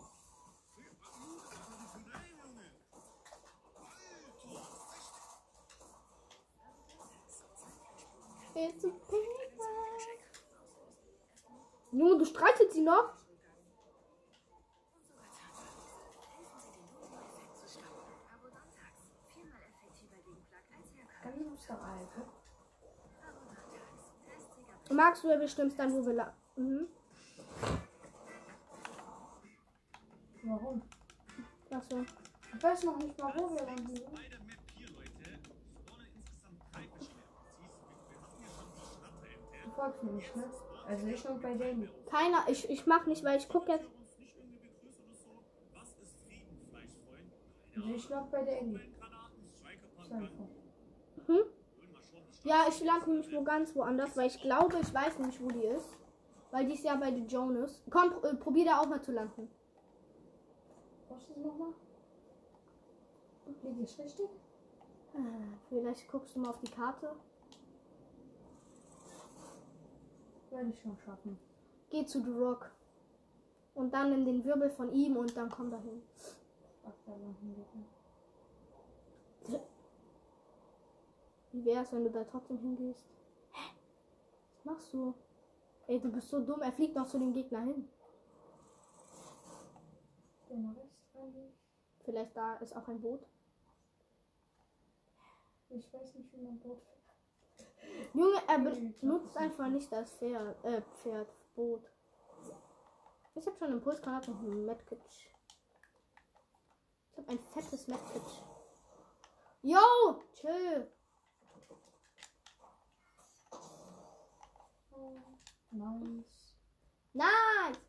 It's a paper. Junge, du streichelst sie noch? Magst du ja bestimmt dann, wo wir la mhm. Warum? Achso. Ich weiß noch nicht mal, wo wir die Schnatterente. Du folgst mir nicht, ne? Also ich nur bei Daily. Keiner, ich, ich mach nicht, weil ich gucke jetzt. nicht noch bei einfach. Hm? Ja, ich lande nämlich wo ganz woanders, weil ich glaube, ich weiß nicht, wo die ist. Weil die ist ja bei den Jonas. Komm, äh, probier da auch mal zu landen. Brauchst du nochmal? Liege ich richtig? Vielleicht guckst du mal auf die Karte. Werde ich schon schaffen. Geh zu The Rock. Und dann in den Wirbel von ihm und dann komm dahin. Ach, da wir. Wie wär's, wenn du da trotzdem hingehst? Hä? Was machst du? Ey, du bist so dumm. Er fliegt noch zu dem Gegner hin. Vielleicht da ist auch ein Boot. Ich weiß nicht, wie man Boot fährt. Junge, er benutzt einfach nicht das Pferd, äh, Pferd, Boot. Ich habe schon einen Impulsgranat und einen Medkit. Ich habe ein fettes Medkit. Yo, chill. Nice. Nice.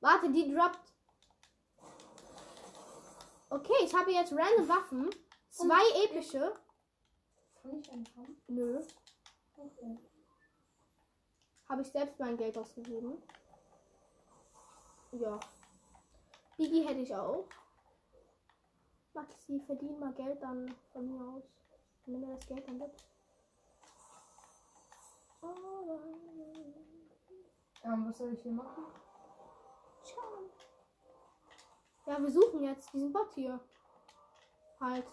Warte, die droppt. Okay, ich habe jetzt random Waffen. Zwei epische. Kann ich einen haben? Nö. Okay. habe ich selbst mein Geld ausgegeben. Ja. Biggie hätte ich auch. Maxi, verdien mal Geld dann von mir aus. Nimm mir das Geld dann mit. Ähm, was soll ich hier machen? Ciao. Ja, wir suchen jetzt diesen Bot hier. Halt.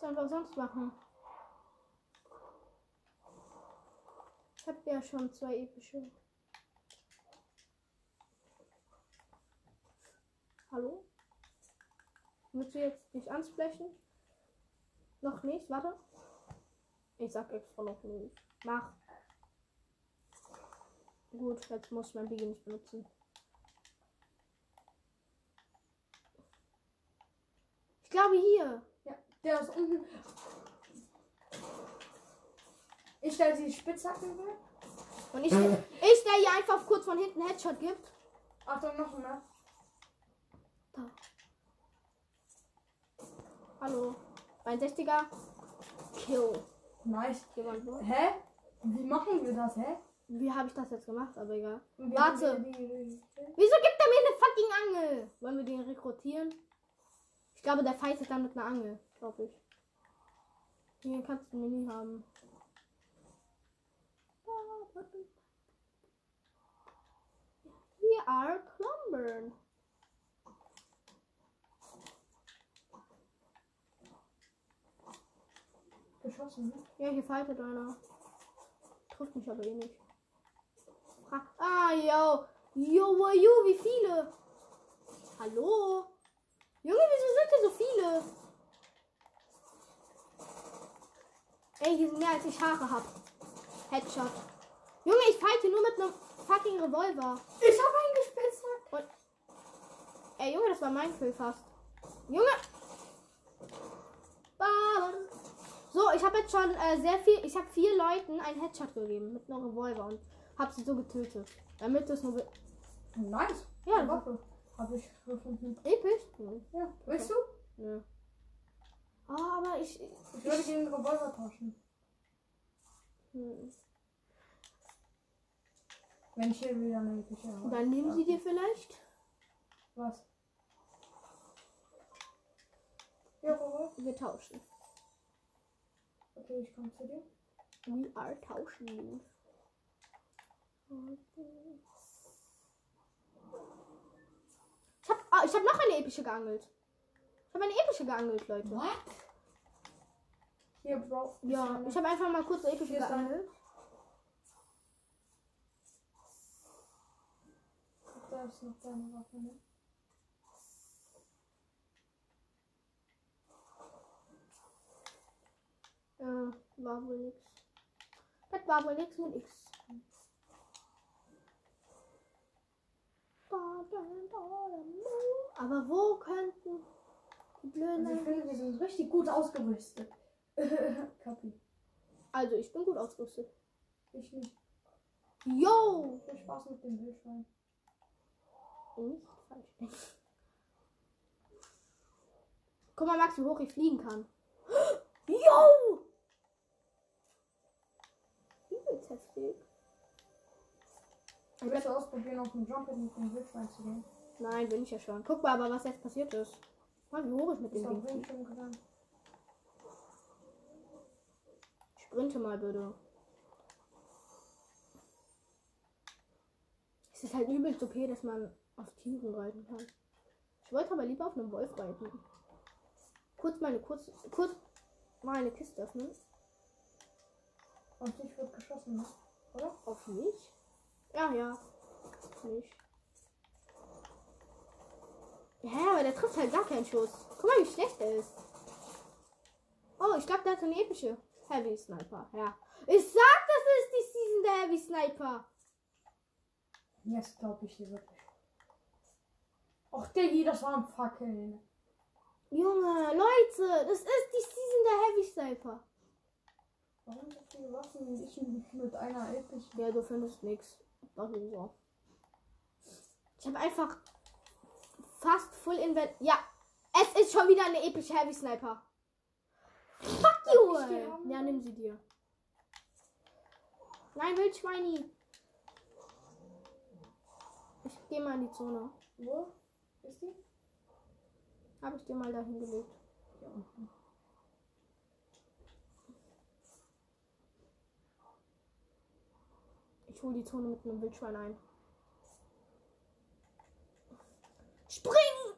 Sollen wir sonst machen? Ich hab ja schon zwei epische. Hallo? Willst du jetzt nicht ansprechen? Noch nicht, warte. Ich sag extra noch nicht. Mach. Gut, jetzt muss ich mein Biggie nicht benutzen. Ich glaube hier. Ja, der ist unten. Ich stelle die Spitzhacken weg. Und ich, ich der hier einfach kurz von hinten Headshot gibt. Achtung, noch mehr. Da. Hallo. 61er. Kill. Nice. Hä? Wie machen wir das, hä? Wie habe ich das jetzt gemacht? Aber egal. Warte. die- Wieso gibt er mir eine fucking Angel? Wollen wir den rekrutieren? Ich glaube, der fightet dann mit einer Angel. Glaube ich. Hier kannst du einen Mini haben. We are Clumbern. Geschossen, ne? Ja, hier fightet einer. Trifft mich aber eh nicht. Ah, yo. Yo, wo, yo, wie viele? Hallo? Junge, wieso sind hier so viele? Ey, hier sind mehr als ich Haare hab. Headshot. Junge, ich fighte nur mit einem fucking Revolver. Ich habe einen gespitzhackt. Ey, Junge, das war mein Kill fast. Junge! So, ich habe jetzt schon äh, sehr viel. Ich habe vier Leuten einen Headshot gegeben mit einem Revolver und habe sie so getötet. Damit es nur. Nice. Ja, Eine Waffe. Habe ich gefunden. Episch? Hm. Ja. Willst du? Ja. Ah, aber ich. Ich würde den Revolver tauschen. Hm. Wenn ich hier wieder eine epische habe. Dann nehmen sie dir vielleicht. Was? Ja, Robert. Wir tauschen. Okay, ich komme zu dir. We are tauschen. Ich hab, ah, ich hab noch eine epische geangelt. Ich habe eine epische geangelt, Leute. What? Hier, Bro. Ja, ich habe einfach mal kurz eine epische ist eine. Da ist noch deine Waffe, ne? Ja, war wohl nix. Das war wohl nix mit X. Aber wo könnten die blöden. Also ich finde, wir sind richtig gut ausgerüstet. Kapi. Also, ich bin gut ausgerüstet. Ich nicht. Yo! Viel Spaß mit dem Wildschwein. Nicht falsch. Guck mal, Max, wie hoch ich fliegen kann. Yo! Übelst heftig. Willst du ausprobieren, auf dem Jump mit dem Wildschwein zu gehen? Nein, bin ich ja schon. Guck mal aber, was jetzt passiert ist. Mal, wie hoch ich mit dem Ding gegangen. Sprinte mal bitte. Es ist halt übelst okay, dass man auf Tieren reiten kann. Ich wollte aber lieber auf einem Wolf reiten. Kurz meine kurz, kurz mal eine Kiste öffnen. Auf dich wird geschossen, ne? Oder? Auf mich? Ja, ja. Auf mich. Hä, aber der trifft halt gar keinen Schuss. Guck mal, wie schlecht er ist. Oh, ich glaube, der hat eine epische Heavy Sniper. Ja. Ich sag, das ist die Season der Heavy Sniper. Jetzt glaube ich dir wirklich. Och, Diggi, das war ein Fackel. Junge, Leute, das ist die Season der Heavy Sniper. Warum so viele Waffen und ich mit einer epischen? Ja, du findest nichts. So? Ich habe einfach fast full invent. Ja, es ist schon wieder eine epische Heavy Sniper. Fuck you! ich? Ja, nimm sie dir. Nein, Wildschweini. gehe mal in die Zone. Wo ist die? Habe ich dir mal dahin gelegt. Hier unten. Ich hole die Zone mit einem Wildschwein ein. Springen!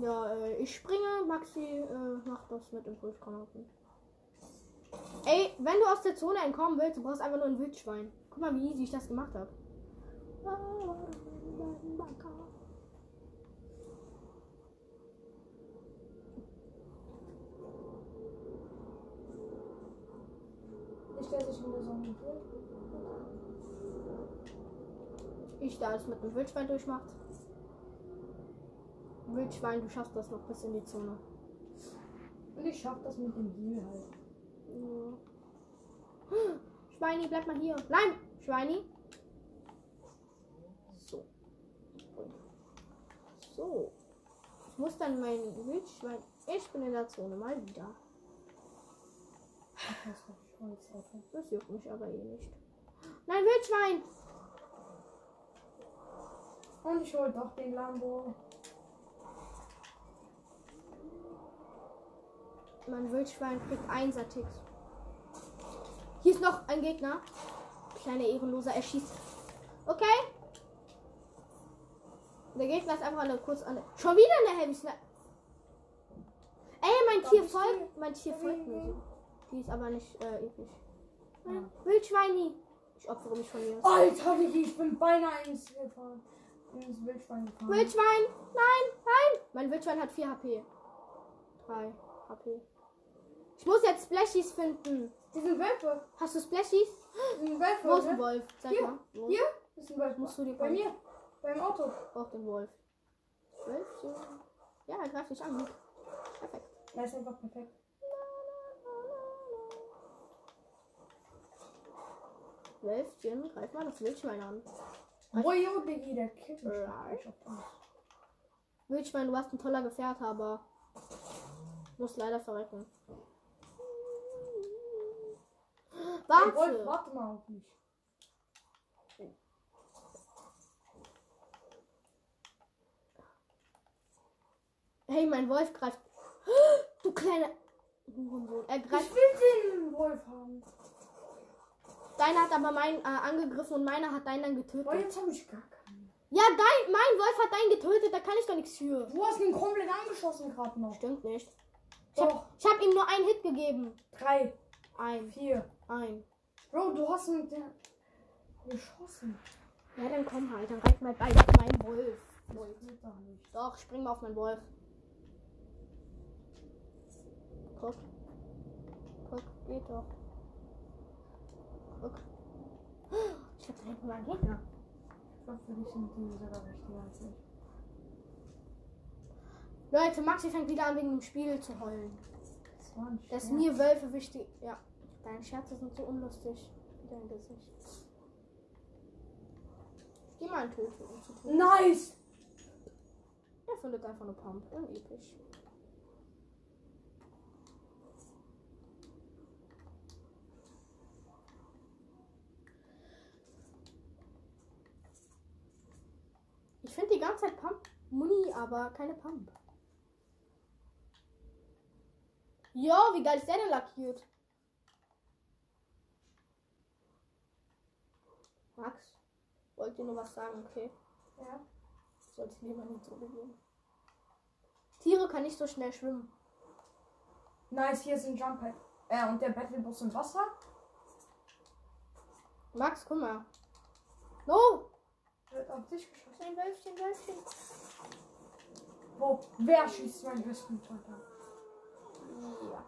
Ja, äh, ich springe. Maxi äh, macht das mit Impulsgranaten. Ey, wenn du aus der Zone entkommen willst, du brauchst einfach nur ein Wildschwein. Guck mal, wie easy ich das gemacht habe. Ich stelle sich in der Sonne. Ich da es mit einem Wildschwein durchmacht. Wildschwein, du schaffst das noch bis in die Zone. Und ich schaff das mit dem Heal halt. Ja. Schweini, bleib mal hier. Nein, Schweini. So. So. Ich muss dann mein Wildschwein. Ich bin in der Zone mal wieder. Ach, das juckt mich aber eh nicht. Nein, Wildschwein! Und ich hol doch den Lambo. Mein Wildschwein kriegt Einser-Ticks. Hier ist noch ein Gegner. Kleiner Ehrenloser, er schießt. Okay. Der Gegner ist einfach eine kurz an. Schon wieder eine Heavy Sniper. Ey, mein Tier folgt. die Mein Tier folgt mir. nehmen? Die ist aber nicht äh, episch. Ja. Wildschweini. Ich opfere mich von mir. Alter, Vicky, ich bin beinahe ins, Wildschwein gefahren. Wildschwein! Nein, nein! Mein Wildschwein hat 4 HP. 3 HP. Ich muss jetzt Splashies finden. Die sind Wölfe. Hast du Splashies? Die sind Wölfe. Wo ist ein? Wolf? Sag Hier, mal. Wo? Hier ist ein Wolf. Musst du die Bei mir. Beim Auto. Brauch den Wolf. Wölfchen. Ja, er greift dich an. Perfekt. Er ist einfach perfekt. Wölfchen, greif mal das Wildschwein an. Royo, Diggi, der kippt mich. Wildschwein, du hast ein toller Gefährte, aber muss leider verrecken. Ey, Wolf, Warte! warte mal auf mich. Hey, mein Wolf greift. Du kleiner Hurensohn. Er Ich greift. will den Wolf haben. Deiner hat aber meinen äh, angegriffen und meiner hat deinen dann getötet. Oh, jetzt habe ich gar keinen. Ja, dein, mein Wolf hat deinen getötet, da kann ich doch nichts für. Du hast ihn komplett angeschossen gerade noch. Stimmt nicht. Ich Doch. hab, ich ihm nur einen Hit gegeben. Drei, Ein, vier. ein. Bro, du hast ihn der geschossen. Ja, dann komm halt, dann reich mal beide auf meinen Wolf. Nicht. Doch, spring mal auf meinen Wolf. Guck. Guck, geht doch. Guck. Ich hab hinten mal einen Gegner. Ich glaube, für dich sind die sogar richtiger als ich. Leute, Maxi fängt wieder an, wegen dem Spiel zu heulen. Das Dass Scherz. mir Wölfe wichtig. Ja. Deine Scherze sind so unlustig. Dein Gesicht. Geh mal in Töten, um zu tun. Nice! Er findet einfach nur Pump. Unepisch. Ich finde die ganze Zeit Pump Muni, aber keine Pump. Jo, wie geil ist der denn lackiert? Max, wollt ihr nur was sagen, okay? Ja. Sollte ich lieber nicht so geben. Tiere kann nicht so schnell schwimmen. Nice, hier ist ein Jump Pad. Äh, und der Battlebus im Wasser. Max, guck mal. No! Wird auf dich geschossen. Wölfchen, Wölfchen. Wo? Wer schießt mein Wüstentotter? Ja.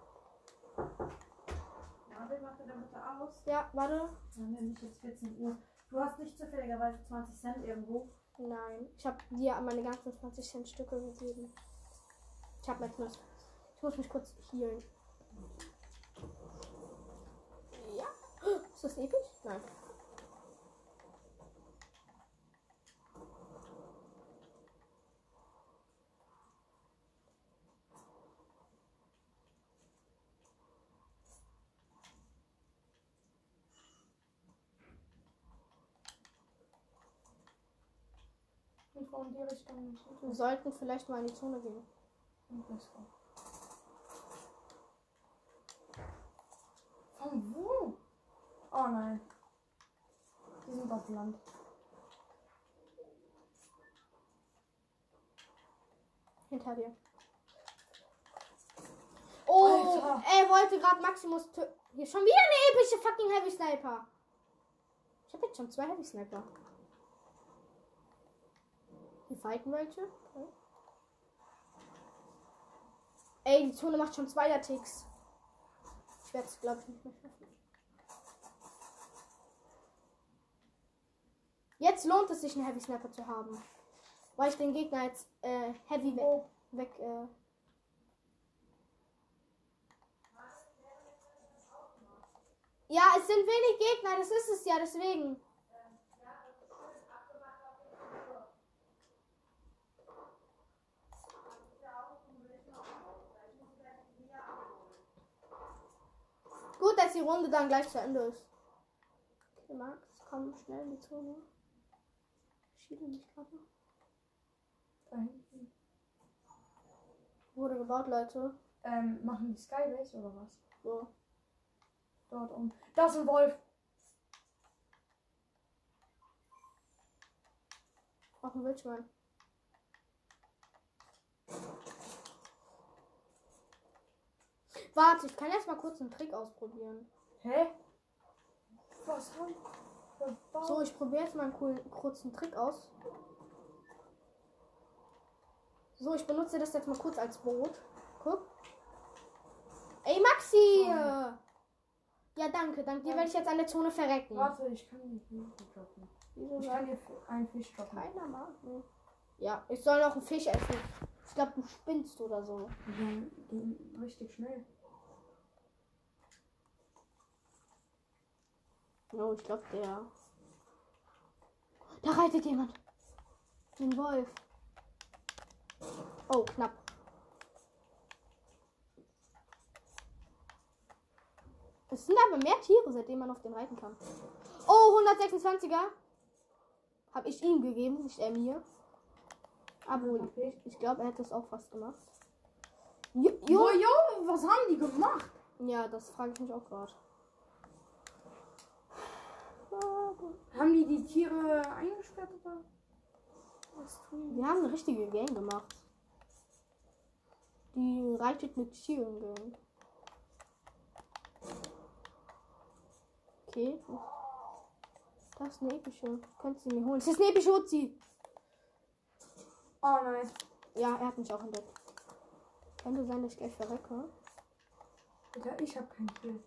Marvin, mach dir bitte aus. Ja, warte. Wir haben nämlich jetzt 14 Uhr. Du hast nicht zufälligerweise 20 Cent irgendwo. Nein. Ich habe dir meine ganzen 20 Cent Stücke gegeben. Ich habe jetzt Lust. Ich muss mich kurz healen. Ja. Ist das episch? Nein. Irgendwo in die Richtung. Wir sollten vielleicht mal in die Zone gehen. Von wo? Oh nein. Die sind auf Land. Hinter dir. Oh, Alter. er wollte gerade Maximus tö- Hier schon wieder eine epische fucking Heavy Sniper. Ich habe jetzt schon zwei Heavy Sniper. Welche. Okay. Ey, die Zone macht schon zwei Ticks. Ich werde es, glaube ich, nicht mehr schaffen. Jetzt lohnt es sich, einen Heavy Sniper zu haben. Weil ich den Gegner jetzt äh, Heavy we weg. Äh, ja, es sind wenig Gegner, das ist es ja, deswegen. Gut, dass die Runde dann gleich zu Ende ist. Okay, Max, komm schnell in die Zone. Schiebe mich gerade. Da hinten. Wurde gebaut, Leute. Ähm, machen die Skybase oder was? So. Dort um. Da ist ein Wolf. Auch ein Wildschwein. Warte, ich kann erst mal kurz einen Trick ausprobieren. Hä? Was haben? So, ich probiere jetzt mal einen coolen, kurzen Trick aus. So, ich benutze das jetzt mal kurz als Boot. Guck. Ey, Maxi! Ja, danke. Dank dir werde ich jetzt an der Zone verrecken. Warte, ich kann Hilfe droppen. Wieso Ich kann dir einen Fisch droppen. keiner mag mich? Ja, ich soll noch einen Fisch essen. Ich glaube, du spinnst oder so. Die gehen- gehen richtig schnell. Oh, ich glaube, der. Da reitet jemand. Ein Wolf. Oh, knapp. Es sind aber mehr Tiere, seitdem man auf den reiten kann. Oh, 126er. Habe ich ihm gegeben, nicht er mir. Aber ich glaube, er hätte es auch fast gemacht. Jo, jo. jo, was haben die gemacht? Ja, das frage ich mich auch gerade. Haben die die Tiere eingesperrt oder? Was tun die? Wir haben eine richtige Gang gemacht. Die reitet mit Tieren Gang. Okay. Das ist eine epische. Könntest du mir holen. Das ist eine epische Uzi. Oh nein. Ja, er hat mich auch entdeckt. Könnte sein, dass ich gleich verrecke. Alter, ich hab keinen Kill.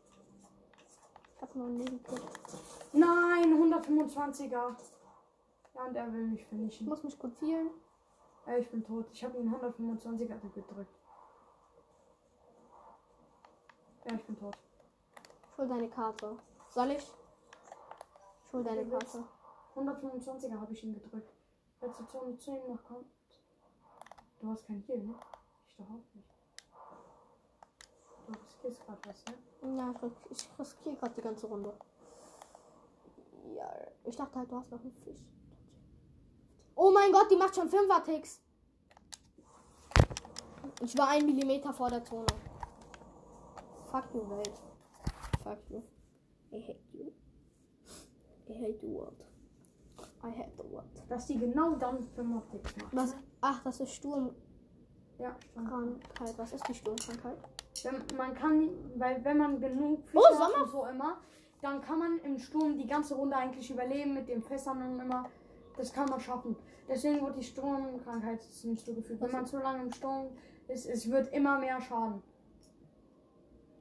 Ich habe nur einen Nebenkrieg. Nein, 125er. Ja, und er will mich Ich finishen. muss mich kurz healen. Ja, ich bin tot. Ich habe ihn 125er gedrückt. Ja, ich bin tot. Ich hol deine Karte. Soll ich? Ich hol deine Karte. 125er habe ich ihn gedrückt. Die Zone zu ihm noch kommt. Du hast keinen Heal, ne? Ich doch auch nicht. Du riskierst gerade was, ne? Ja, ich, ris- ich riskiere gerade die ganze Runde. Ja, ich dachte halt, du hast noch einen Fisch. Oh mein Gott, die macht schon 5er Ticks. Ich war ein Millimeter vor der Zone. Fuck you, Welt. Fuck you. I hate you. I hate the world. I hate the world. Dass die genau dann 85 macht. Was? Ach, das ist Sturmkrankheit. Ja. Was ist die Sturmkrankheit? Wenn, man kann, weil wenn man genug Fische Oh, hat und so immer, dann kann man im Sturm die ganze Runde eigentlich überleben mit den Fässern und immer. Das kann man schaffen. Deswegen wird die Sturmkrankheit nicht so gefühlt. Wenn man zu lange im Sturm ist, es wird immer mehr Schaden.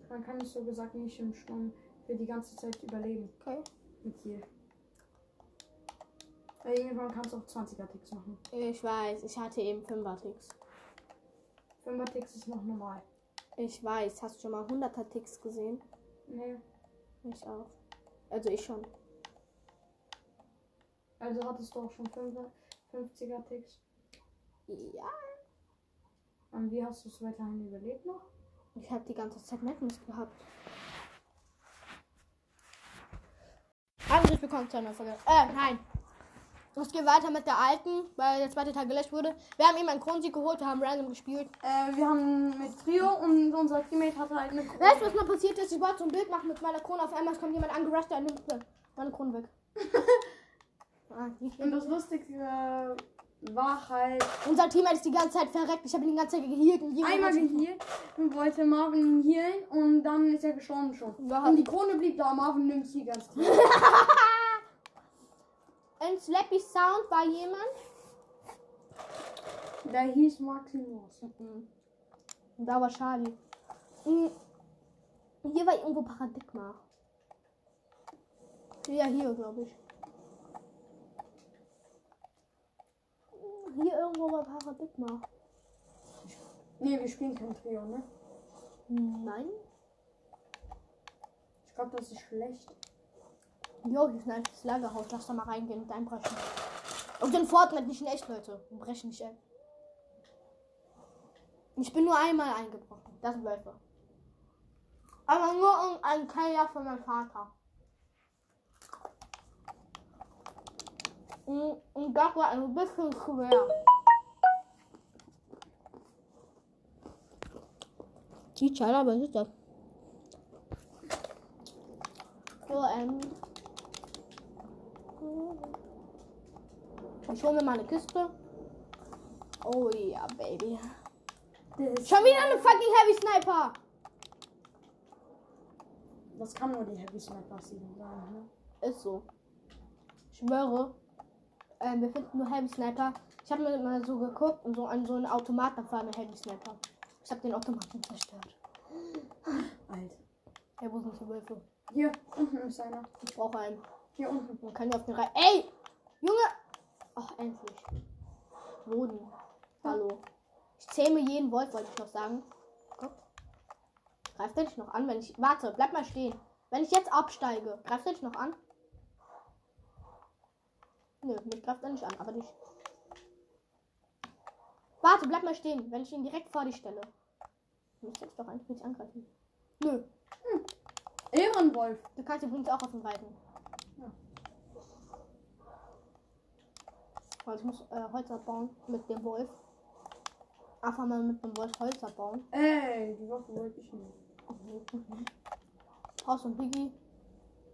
Man kann es so gesagt nicht im Sturm für die ganze Zeit überleben Okay. mit hier. Weil irgendwann kannst du auch 20er Ticks machen. Ich weiß, ich hatte eben 5er Ticks. 5er Ticks ist noch normal. Ich weiß, hast du schon mal 100er Ticks gesehen? Nee. Ich auch. Also ich schon. Also hattest du auch schon 5er 50er Ticks. Ja. Und wie hast du es weiterhin überlebt noch? Ich habe die ganze Zeit Madness gehabt. Herzlich willkommen zu einer Folge. Äh, nein. Es geht weiter mit der alten, weil der zweite Teil gelöscht wurde. Wir haben eben einen Kronsieg geholt, wir haben random gespielt. Äh, wir haben mit Trio und unser Teammate hatte halt eine Weißt du, was mal passiert ist? Ich wollte so ein Bild machen mit meiner Krone. Auf einmal kommt jemand angerusht, der nimmt meine Krone weg. ah, Und das Lustigste war halt Unser Teammate ist die ganze Zeit verreckt. Ich habe ihn die ganze Zeit gehielt. Und einmal gehealt und wollte Marvin healen und dann ist er gestorben schon. Und die Krone blieb da, Marvin nimmt sie ganz Ein Slappy Sound war jemand. Der hieß Maximus. Und da war Charlie. Mhm. Hier war irgendwo Paradigma. Ja, hier, glaube ich. Hier irgendwo war Paradigma. Nee, wir spielen kein Trio, ne? Nein. Ich glaube, das ist schlecht. Jo, hier ist ein altes Lagerhaus. Lass da mal reingehen und einbrechen. Und in Fortnite nicht in echt, Leute. Wir brechen nicht ein. Ich bin nur einmal eingebrochen. Das Wölfe. Aber nur um einen Keller von meinem Vater. Und, und das war ein bisschen schwer. Teacher, was ist das? So, ähm. Ich hole mir mal eine Kiste. Oh ja, Baby. Schon wieder eine fucking Heavy Sniper. Das kann nur die Heavy Sniper sein, ne? Ist so. Ich schwöre. Ähm, wir finden nur Heavy Sniper. Ich habe mir mal so geguckt und so an so einen Automat, da war eine Heavy Sniper. Ich habe den Automaten zerstört. Alt. Hey, wo sind die Wölfe? Hier, unten ist einer. Ich brauche einen. Hier unten. Man kann ja auf den Reihe. Ey! Junge! Ach, endlich. Boden. Hallo. Ich zähme jeden Wolf, wollte ich noch sagen. Guck. Greift er dich noch an, wenn ich. Warte, bleib mal stehen. Wenn ich jetzt absteige, greift er dich noch an? Nö, mich greift er nicht an, aber dich. Warte, bleib mal stehen, wenn ich ihn direkt vor dich stelle. Musst jetzt doch eigentlich nicht angreifen. Nö, Ehrenwolf. du kannst übrigens auch auf ihn reiten. Ja. Also ich muss äh, Holz abbauen mit dem Wolf. Einfach mal mit dem Wolf Holz abbauen. Ey, die Waffe wollte ich nicht. Brauchst du ein Biggie?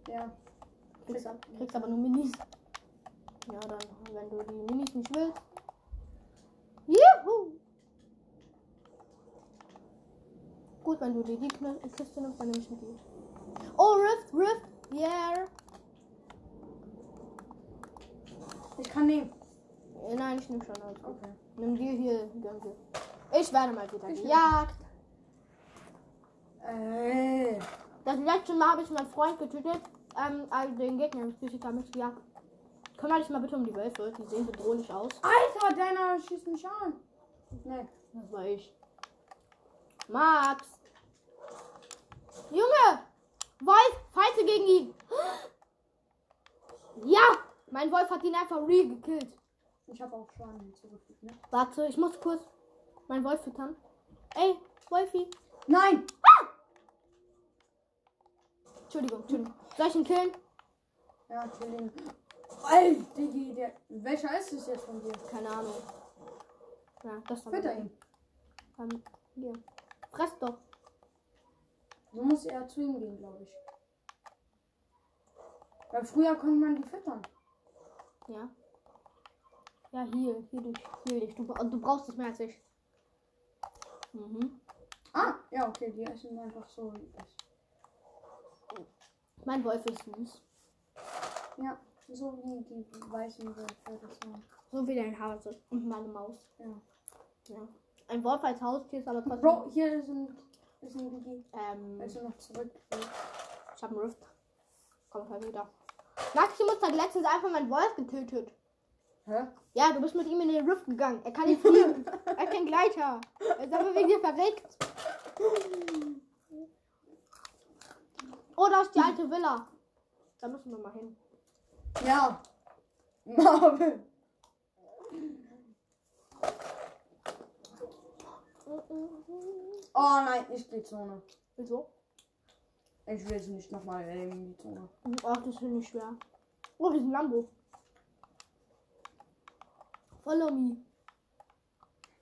Ja. Kriegst, ab, kriegst aber nur Minis. Ja, dann, wenn du die Minis nicht willst. Juhu! Gut, wenn du dir die Kiste nimmst, dann nehme ich die. Oh, Rift, Rift, yeah. Ich kann nehmen. Äh, Nein, ich nehme schon alles. Okay. Nimm dir hier, dir. Ich werde mal wieder Ich gejagt. Ey. Das letzte Mal habe ich meinen Freund getötet. Ähm, also den Gegner getötet habe ich gejagt. Kümmere dich mal bitte um die Wölfe. Die sehen bedrohlich aus. Alter, deiner schießt mich an. Nee. Das war ich. Max. Junge! Wolf, falte gegen ihn. Ja! Mein Wolf hat ihn einfach real gekillt. Ich habe auch Schweine hinzugefügt, ne? Warte, ich muss kurz meinen Wolf füttern. Ey, Wolfi. Nein! Entschuldigung, Entschuldigung. Soll ich ihn killen? Ja, Chilling. Ey, Digi, der. Welcher ist es jetzt von dir? Keine Ahnung. Ja, das war Fütter ihn. Ähm, hier. Fress doch. Du musst eher zu ihm gehen, glaube ich. Weil früher konnte man die füttern. Ja. Ja, hier, hier dich, hier dich. Du, du brauchst es mehr als ich. Mhm. Ah, ja, okay, die essen einfach so. Mein Wolf ist süß. Ja, so wie die weißen Wölfe. So wie dein Hase und meine Maus. Ja. Ja. Ein Wolf als Haustier ist aber trotzdem. Bro, hier ein, ist ein Digi. Ähm, Also noch zurück. ich hab einen Rift. Kommt halt wieder. Maximus hat letztens einfach meinen Wolf getötet. Hä? Ja, du bist mit ihm in den Rift gegangen. Er kann nicht fliegen. er hat keinen Gleiter. Er ist aber wegen dir verreckt. Oh, da ist die alte Villa. Da müssen wir mal hin. Ja. Marvin. Oh nein, nicht die Zone. Wieso? Ich will sie nicht nochmal erleben, die Zone. Ach, das ist nicht schwer. Oh, das ist ein Lambo. Follow me.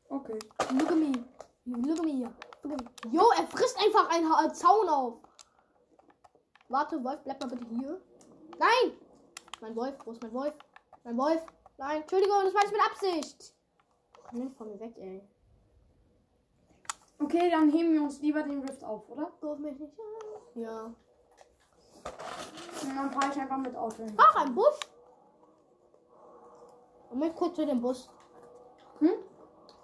Okay. Look at me. Look at me. Me. Jo, er frisst einfach einen Zaun auf. Warte, Wolf, bleib mal bitte hier. Nein! Mein Wolf, wo ist mein Wolf? Mein Wolf. Nein, Entschuldigung, das war nicht mit Absicht. Komm nicht von mir weg, ey. Okay, dann heben wir uns lieber den Rift auf, oder? Ruf mich nicht an. Ja. Und dann fahre ich einfach mit Auto hin. Ach, ein Bus. Und mit kurz zu dem Bus. Hm?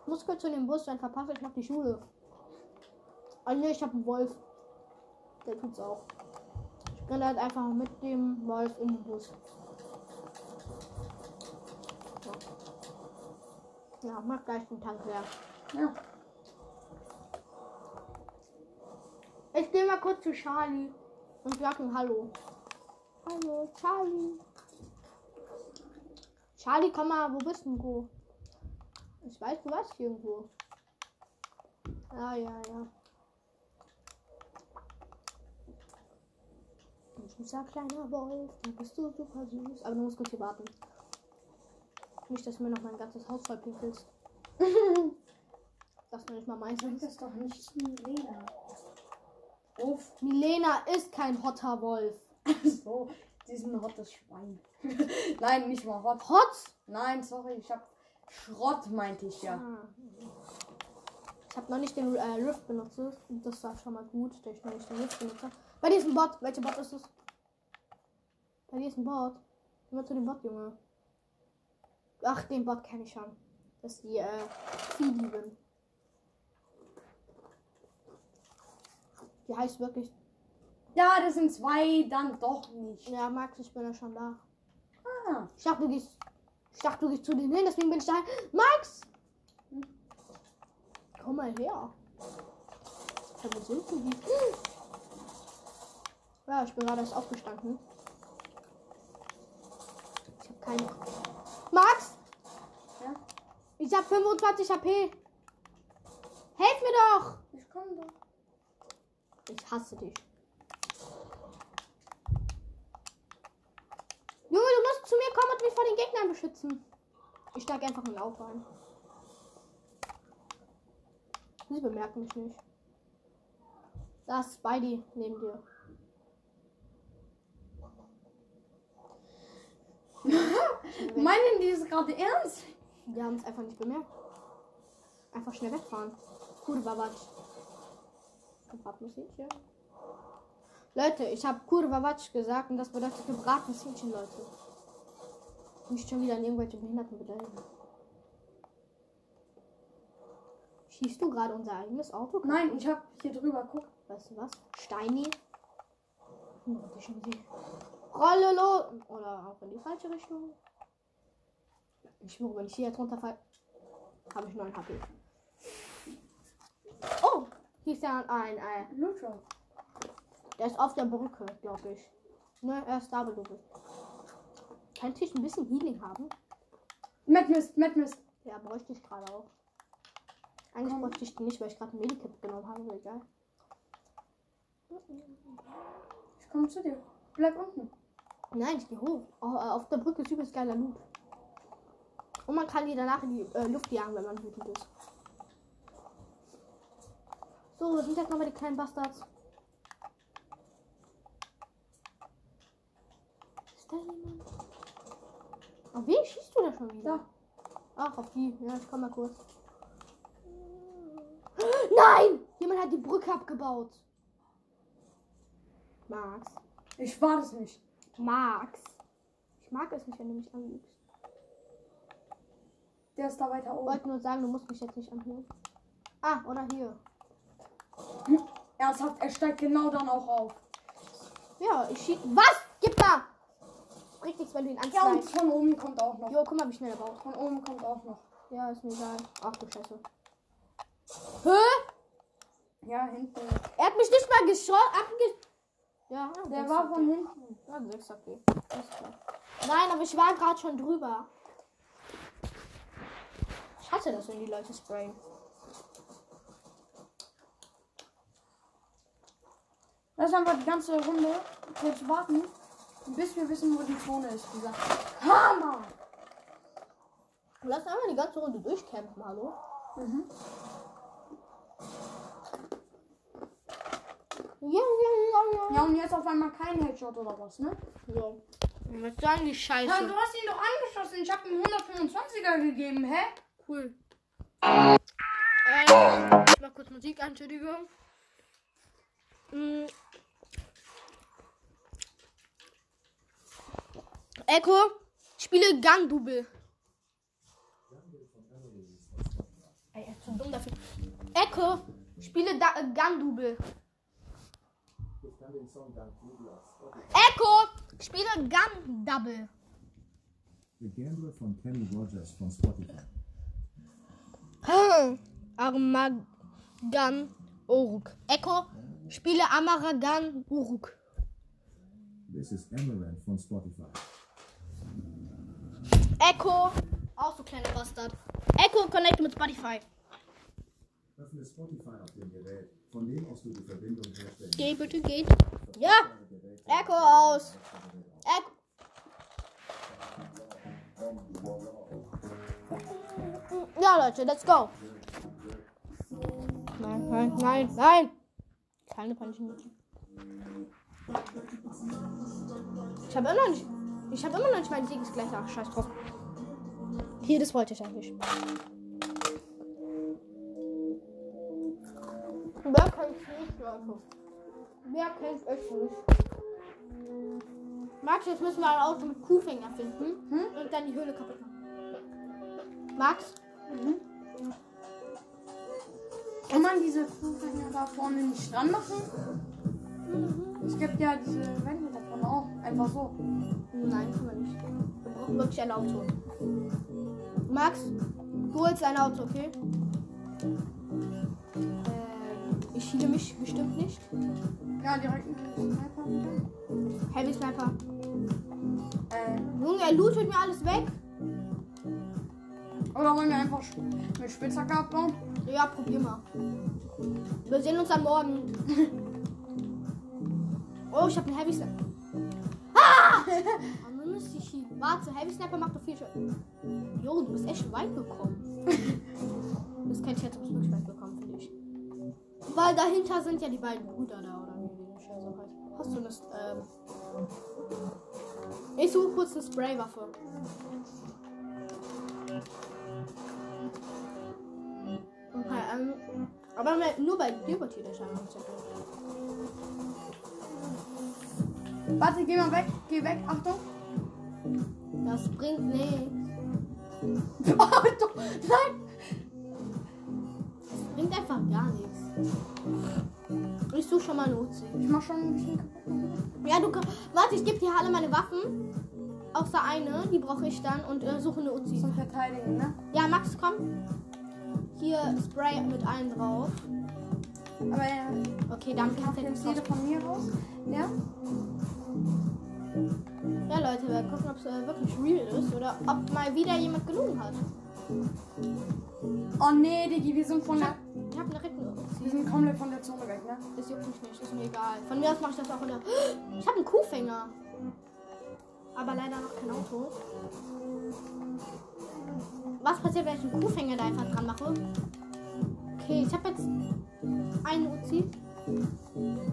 Ich muss kurz zu dem Bus, dann verpasse ich noch die Schule. Ah ne, ich habe einen Wolf. Der tut's auch. Ich renne halt einfach mit dem Wolf in den Bus. Ja, ja mach gleich den Tank leer. Ja. Ich gehe mal kurz zu Charlie und sag ihm Hallo. Hallo, Charlie. Charlie, komm mal, wo bist du? Wo? Ich weiß, du warst hier irgendwo. Ja, ja, ja. Ein süßer kleiner Wolf, du bist du super süß. Aber du musst kurz hier warten. Nicht, dass du mir noch mein ganzes Haus voll pinkelst. das ist nicht mal meins. Das ist doch nicht Milena. Uff. Milena ist kein hotter Wolf. So, diesen hottes Schwein. Nein, nicht mal hot. Hot? Nein, sorry, ich hab Schrott, meinte ich ja. Ich habe noch nicht den äh, Rift benutzt. Und das war schon mal gut, dass ich noch nicht den Rift benutzt habe. Bei diesem Bot. Welcher Bot ist es? Bei diesem Bot. Immer zu dem Bot, Junge. Ach, den Bot kenne ich schon. Das ist die äh. Die heißt wirklich. Ja, das sind zwei, dann doch nicht. Ja, Max, ich bin ja schon da. Ah, Ich dachte, du gehst. Ich dachte, du gehst zu denen hin, deswegen bin ich da. Max! Komm mal her. Ja, ich bin gerade erst aufgestanden. Ich hab keine. Max! Ja? Ich hab 25 HP. Helf mir doch! ich komm doch. Ich hasse dich. Junge, du musst zu mir kommen und mich vor den Gegnern beschützen. Ich steig einfach in Auto ein. Sie bemerken mich nicht. Da ist Spidey neben dir. Meinen die es gerade ernst? Die haben es einfach nicht bemerkt. Einfach schnell wegfahren. Kurva Watsch. Gebratenes Hähnchen. Leute, ich habe Kurva Watsch gesagt und das bedeutet gebratenes Hähnchen, Leute. Nicht schon wieder an irgendwelche Behinderten beleidigen. Schießt du gerade unser eigenes Auto? Nein, ich hab hier drüber, guck. Weißt du was? Steini. Hm. Rolle los. Oder auch in die falsche Richtung. Ich schwöre, wenn ich hier jetzt runterfalle, habe ich 9 HP. Oh, hier ist ja ein, ein. Lutscher. Der ist auf der Brücke, glaube ich. Ne, er ist da, du bist. Könnte ich ein bisschen Healing haben? Madmist, Madmist. Ja, bräuchte ich gerade auch. Eigentlich bräuchte ich den nicht, weil ich gerade ein Medikit genommen habe. aber Egal. Ich komme zu dir. Bleib unten. Nein, ich gehe hoch. Oh, äh, auf der Brücke ist übelst geiler Loot. Und man kann die danach in die äh, Luft jagen, wenn man wütend ist. So, das sind jetzt nochmal die kleinen Bastards. Ist da jemand? Auf wen schießt du da schon wieder? Da. Ach, auf die. Ja, ich komm mal kurz. Nein! Jemand hat die Brücke abgebaut. Max. Ich war das nicht. Max. Ich mag es nicht, wenn du mich anlügst. Der ist da weiter Ich oben. wollte nur sagen, du musst mich jetzt nicht anhören. Ah, oder hier. Ernsthaft, er steigt genau dann auch auf. Ja, ich schieße. Was? Gib da! Bringt nichts, wenn du ihn Ja, und anschneidest. von oben kommt auch noch. Jo, guck mal, wie schnell er baut. Von oben kommt auch noch. Ja, ist mir egal. Ach du Scheiße. Hä? Ja, hinten. Er hat mich nicht mal geschossen. Ja, Der war von hinten. Ja, sechs okay. Alles klar. Nein, aber ich war gerade schon drüber. Ich hasse das, wenn die Leute sprayen. Lass einfach die ganze Runde kurz warten, bis wir wissen, wo die Zone ist. Dieser Hammer! Lass einmal die ganze Runde durchkämpfen, hallo? Mhm. Ja, ja, ja, Ja, und jetzt auf einmal kein Headshot oder was, ne? ja. Was sagen die Scheiße? Ja, du hast ihn doch angeschossen. Ich habe ihm 125er gegeben, hä? Cool. Ähm, ich mach kurz Musik, an, Entschuldigung. Mm. Echo, spiele Gun-Double. Ey, er ist zu dumm dafür. Echo, spiele da äh, Gun-Double. Echo, spiele Gun-Double. The Gambler von Kenny Rogers von Spotify. Armagan Uruk. Echo, spiele Amaragan Uruk. This is Amaranth von Spotify. Echo, auch so kleiner Bastard. Echo, connect mit Spotify. Öffne Spotify auf dem Gerät, von dem aus du die Verbindung herstellen Geh bitte, geht. Ja, Echo aus. Echo. Ja, Leute, let's go. Nein, nein, nein, nein. Keine Panikminute. Ich habe immer noch nicht. Ich habe immer noch nicht meinen Siegesgleich. Ach, scheiß drauf. Hier, das wollte ich eigentlich. Wer kennt's nicht, Leute? Wer kennt's echt nicht? Max, jetzt müssen wir ein Auto mit Kuhfänger finden und dann die Höhle kaputt machen. Max? Kann man diese Kuhfänger da vorne nicht dran machen? Es gibt ja diese Wände davon auch. Einfach so. Nein, kann man nicht. Wir brauchen wirklich ein Auto. Max, du holst ein Auto, okay? Ähm, ich schiele mich bestimmt nicht. Ja, direkt mit dem Sniper wieder. Heavy Sniper. Äh, Junge, er lootet mir alles weg. oder wollen wir einfach mit Spitzhacke abbauen? Ja, probier mal. Wir sehen uns dann morgen. Oh, ich habe einen Heavy Sniper. Ah! Nun ist die Schiene. Warte, Heavy Sniper macht doch viel Schaden. Jo, du bist echt weit gekommen. das kann ich jetzt wirklich weit gekommen, finde ich. Weil dahinter sind ja die beiden Brüder da, oder wie die Scheiße heißt. Hast du das, ähm. Ich suche kurz eine Spraywaffe. Okay, ähm. Aber nur bei dir wird hier der Schaden. Warte, geh mal weg. Geh weg. Achtung. Das bringt nichts. Achtung. Nein. Das bringt einfach gar nichts. Ich suche schon mal eine Uzi. Ich mach schon ein bisschen kaputt. Ja, du kannst. Warte, ich gebe dir alle meine Waffen. Außer eine, die brauche ich dann und äh, suche eine Uzi. Zum Verteidigen, ne? Ja, Max, komm. Hier Spray mit allen drauf. Aber ja, Okay, ich kannst du jetzt jede von mir raus. Ja? Ja, Leute, wir gucken, ob es äh, wirklich real ist oder ob mal wieder jemand gelogen hat. Oh nee, Digi, wir sind von Ich der. hab, ich hab eine Wir Uzi. sind komplett von der Zone weg, ne? Das juckt mich nicht, ist mir egal. Von mir aus mache ich das auch in der. Ich habe einen Kuhfänger. Aber leider noch kein Auto. Was passiert, wenn ich einen Kuhfänger da einfach dran mache? Okay, ich habe jetzt eine Uzi.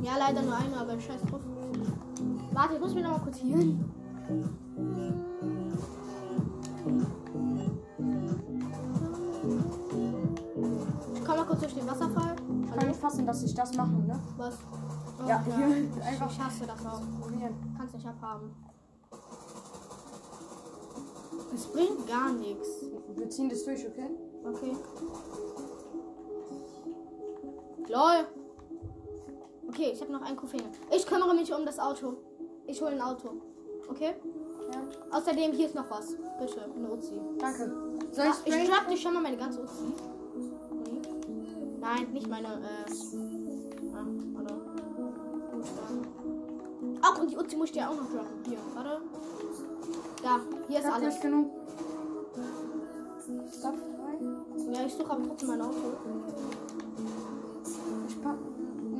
Ja, leider nur eine, aber scheiß drauf. Warte, ich muss mich noch mal kurz hier hin. Ich komme mal kurz durch den Wasserfall. Kann nicht fassen, dass ich das mache, ne? Was? Oh, Ja, hier, Ich, einfach- ich hasse das auch. Probieren. Kannst nicht abhaben. Es bringt gar nichts. Wir ziehen das durch, okay? Okay. Lol. Okay, ich habe noch einen Kuhfinger. Ich kümmere mich um das Auto. Ich hole ein Auto. Okay? Ja. Außerdem, hier ist noch was. Bitte, eine Uzi. Danke. Soll Ach, ich ich sprayen? schnapp dir schon mal meine ganze Uzi. Nee. Nein, nicht meine, äh. Ah, warte. Ach, und die Uzi muss ich dir auch noch droppen. Hier, warte. Da, hier ist Ich hab alles. nicht genug. Ja, ich suche aber trotzdem mein Auto.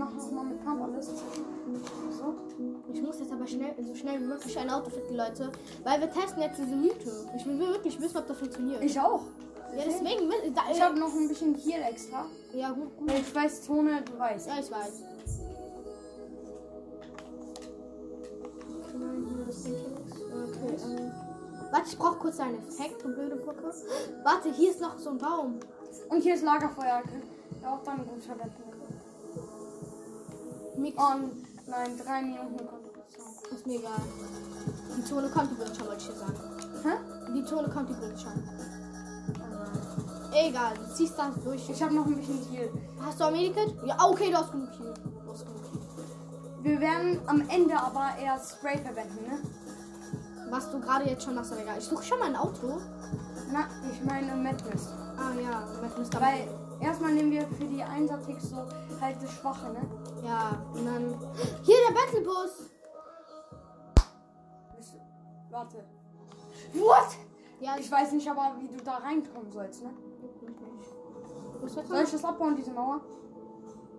Ich pack mach nochmal mit Pump alles. So. Ich muss jetzt aber schnell, so schnell wie möglich ein Auto finden, Leute. Weil wir testen jetzt diese Mythe. Ich will wirklich wissen, ob das funktioniert. Ich auch. ja, deswegen. Da, Ich habe noch ein bisschen Heal extra. ja, gut, gut. Ich weiß, Zone, du weißt. Ja, ich weiß. Okay, ähm. Warte, ich brauche kurz einen Effekt, du blöde Brücke. Warte, hier ist noch so ein Baum. Und hier ist Lagerfeuer. Ja, auch dann gut verwenden. Mix. Und nein, drei Minuten Konzentration. Ist mir egal. Die Zone kommt übrigens schon, wollte ich dir sagen. Hä? Die Zone kommt übrigens schon. Egal, du ziehst das durch. Ich habe noch ein bisschen Heal. Hast du auch Medikit? Ja, okay, du hast genug hier. Du hast genug. Wir werden am Ende aber eher Spray verwenden, ne? Was du gerade jetzt schon machst, aber egal. Ich suche schon mal ein Auto. Na, ich meine Madness. Ah ja, mit Mr. Weil erstmal nehmen wir für die Einsatzticks so halt das Schwache, ne? Ja, und dann. Hier der Battlebus! Bist du- Warte. What? Ja, Ich weiß nicht aber, wie du da reinkommen sollst, ne? ist jetzt Soll ich das abbauen, diese Mauer?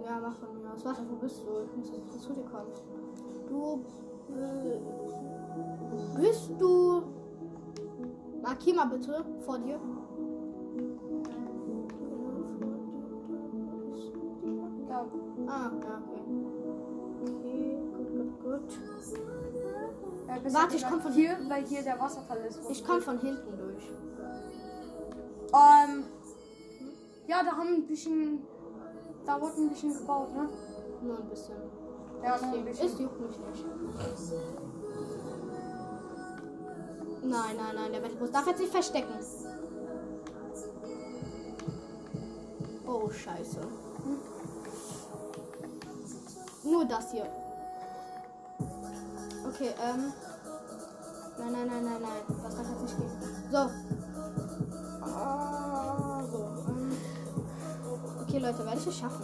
Ja, mach von mir aus. Warte, wo bist du? Ich muss jetzt zu dir kommen. Du. Äh, bist du. Markier mal bitte vor dir. Warte, ich komm gesagt, von- hier, weil hier der Wasserfall ist. Ich komme von hinten durch. Ähm. Ja, da haben ein bisschen. Da wurde ein bisschen gebaut, ne? Nur ein bisschen. Ja, nur ein Es bisschen. juckt mich nicht. Nein, nein, nein, der Battlebus darf jetzt nicht verstecken. Oh, scheiße. Nur das hier. Okay, ähm. Nein, nein, nein, nein, nein. Das darf jetzt nicht gehen. So. Ah, so. Ähm. Okay, Leute, werde ich es schaffen?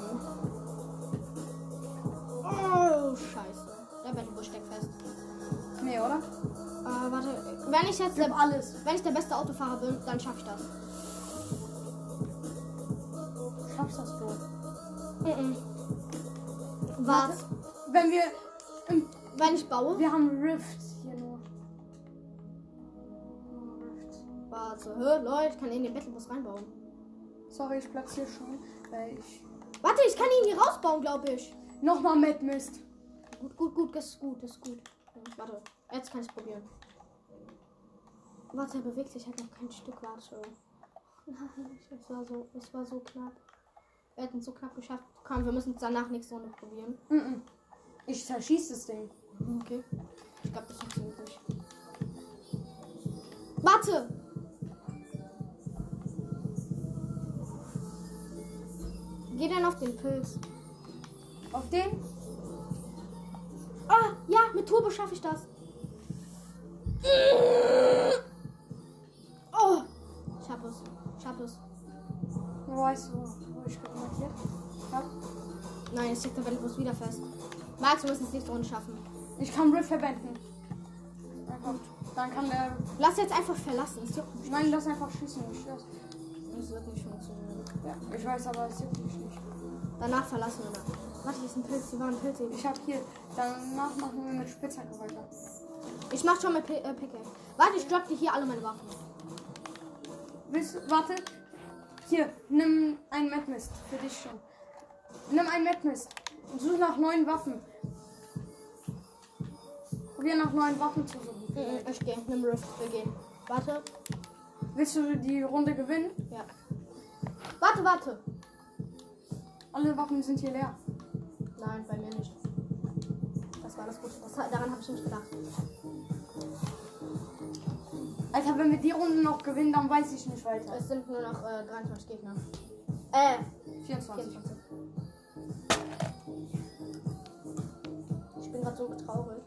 Oh, scheiße. Der Battlebus steckt fest. Nee, oder? Äh, warte. Wenn ich jetzt Gib der, alles. wenn ich der beste Autofahrer bin, dann schaffe ich das. Schaffst das wohl. Mhm. Warte. Wenn wir. Im, Wenn ich baue. wir haben Rift hier nur. Rift. Warte. Hör, Leute, ich kann in den Battlebus reinbauen. Sorry, ich platziere schon, weil ich. Warte, ich kann ihn hier rausbauen, glaube ich. Nochmal Mad Mist. Gut, gut, gut, das ist gut, das ist gut. Warte, jetzt kann ich probieren. Warte, er bewegt sich halt noch kein Stück. Warte. Nein, es war so, es war so knapp. Wir hätten es so knapp geschafft. Komm, wir müssen es danach nächste Runde probieren. Ich zerschieß das Ding. Okay. Ich glaube, das funktioniert nicht. Warte! Geh dann auf den Pilz. Auf den? Ah, ja, mit Turbo schaffe ich das. Oh! Ich hab es. Ich hab es. Weißt du, wo ich markiert hab? Nein, jetzt steckt der Battlebus wieder fest. Max, wir müssen es nächste Runde schaffen. Ich kann Rift verwenden. Dann kann der. Lass jetzt einfach verlassen. Juckt mich. Nein, lass einfach schießen. Ich, das, wird nicht funktionieren. ja, ich weiß, aber es juckt mich nicht. Danach verlassen wir dann. Warte, hier ist ein Pilz. Hier war ein Pilz eben. Ich hab hier. Danach machen wir mit Spitzhacke weiter. Ich mach schon mal Pi äh, Pickaxe. Warte, ich dropp dir hier alle meine Waffen. Willst du, warte. Hier, nimm ein Madmist. Für dich schon. Nimm ein Madmist. Und such nach neuen Waffen. Probier nach neuen Waffen zu suchen. Mhm, ich gehe. Nimm Rift. Wir gehen. Warte. Willst du die Runde gewinnen? Ja. Warte, warte. Alle Waffen sind hier leer. Nein, bei mir nicht. Das war das Gute. Das, daran habe ich nicht gedacht. Alter, wenn wir die Runde noch gewinnen, dann weiß ich nicht weiter. Es sind nur noch äh, 23 Gegner. Äh, 24. 24. Ich bin gerade so traurig.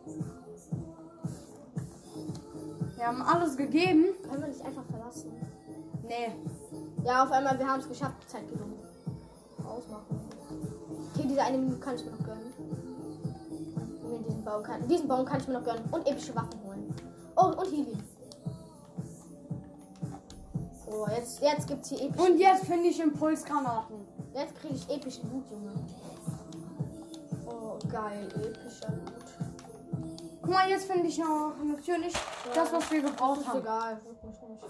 Wir haben alles gegeben. Können wir nicht einfach verlassen? Nee. Ja, auf einmal, wir haben es geschafft. Zeit genug. Ausmachen. Okay, diese eine Minute kann ich mir noch gönnen. Nee, diesen Baum kann, diesen Baum kann ich mir noch gönnen. Und epische Waffen holen. Oh, und Healing. Oh, jetzt, jetzt gibt's hier epische. Und jetzt finde ich Impulsgranaten. Jetzt kriege ich epischen Loot, Junge. Geil, epischer Loot. Guck mal, jetzt finde ich noch natürlich das, was wir gebraucht Ist haben. egal, juckt mich nicht.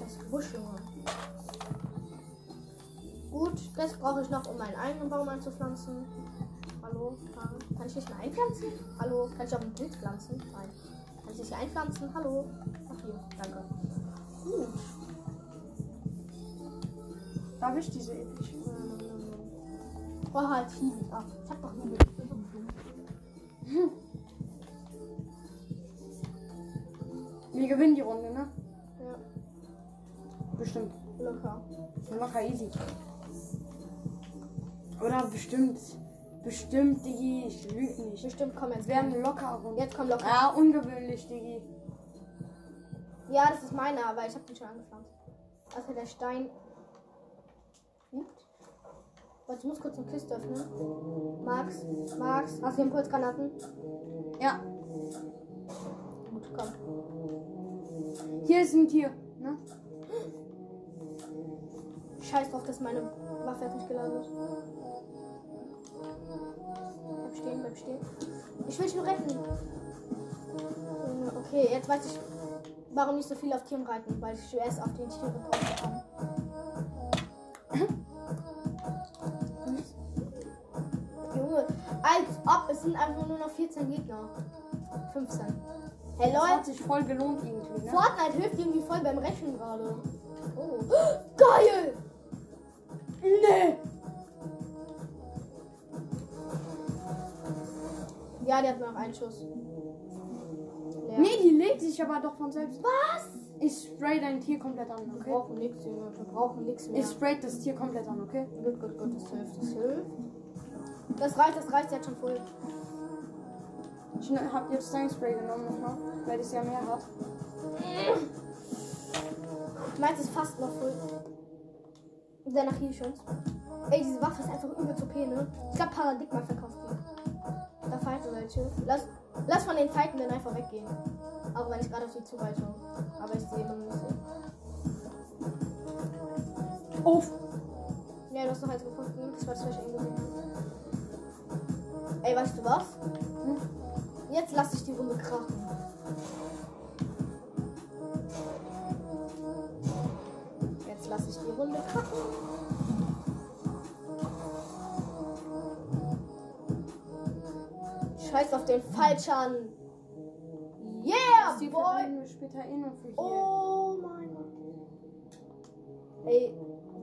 Das Busch, Junge. Gut, das brauche ich noch, um meinen eigenen Baum anzupflanzen. Hallo, kann, ich nicht mehr einpflanzen? Hallo, kann ich auf ein Bild pflanzen? Nein. Kann ich nicht hier einpflanzen? Hallo? Ach hier, danke. Gut. Darf ich diese epische? Oh, halt Hiebel. Ah, ich hab doch Hiebel. Ich bin Wir gewinnen die Runde, ne? Ja, Bestimmt. locker. Locker easy. Oder bestimmt. Bestimmt, Digi. Ich lüge nicht. Bestimmt, komm jetzt. Es werden locker Runden. Jetzt komm locker. Ja, ungewöhnlich, Digi. Ja, das ist meine, aber ich habe den schon angepflanzt. Also der Stein liegt. Warte, ich muss kurz eine Kiste öffnen. Max, Max, hast du Impulsgranaten? Ja, Gut, komm. Hier ist ein Tier. Ne? Scheiß drauf, dass meine Waffe jetzt nicht geladen ist. Bleib stehen, bleib stehen. Ich will dich nur retten. Okay, jetzt weiß ich, warum nicht so viel auf Tieren reiten, weil ich zuerst auf den Tieren gebraucht habe. Junge, als ob es sind einfach nur noch 14 Gegner. 15. Hey Das Leute, hat sich voll gelohnt irgendwie. Ne? Fortnite hilft irgendwie voll beim Rechnen gerade. Oh. Geil! Nee. Ja, der hat noch einen Schuss. Leer. Nee, die legt sich aber doch von selbst. Was? Ich spray dein Tier komplett an, Wir okay? brauchen nichts, Junge. Wir brauchen nichts mehr. Ich spray das Tier komplett an, okay? Gut, gut, gut. Das hilft. Das hilft. Das reicht, das reicht jetzt schon voll. Ich hab jetzt dein Spray genommen nochmal, weil das ja mehr hat. Meins ist fast noch voll. Der nach hier schon. Ey, diese Waffe ist einfach übel zu ne? Ich glaube, Paradigma verkauft die. Da fighten welche. Lass, lass von den Fighten einfach weggehen. Auch wenn ich gerade auf die zureite. Aber ich sehe immer nicht. Auf! Ja, du hast doch eins gefunden. Das war das, was ich. Ey, weißt du was? Hm? Jetzt lass ich die Runde krachen. Jetzt lass ich die Runde krachen. Scheiß auf den Falschern. Yeah, Die boy! später eh noch für hier. Oh mein Gott. Ey,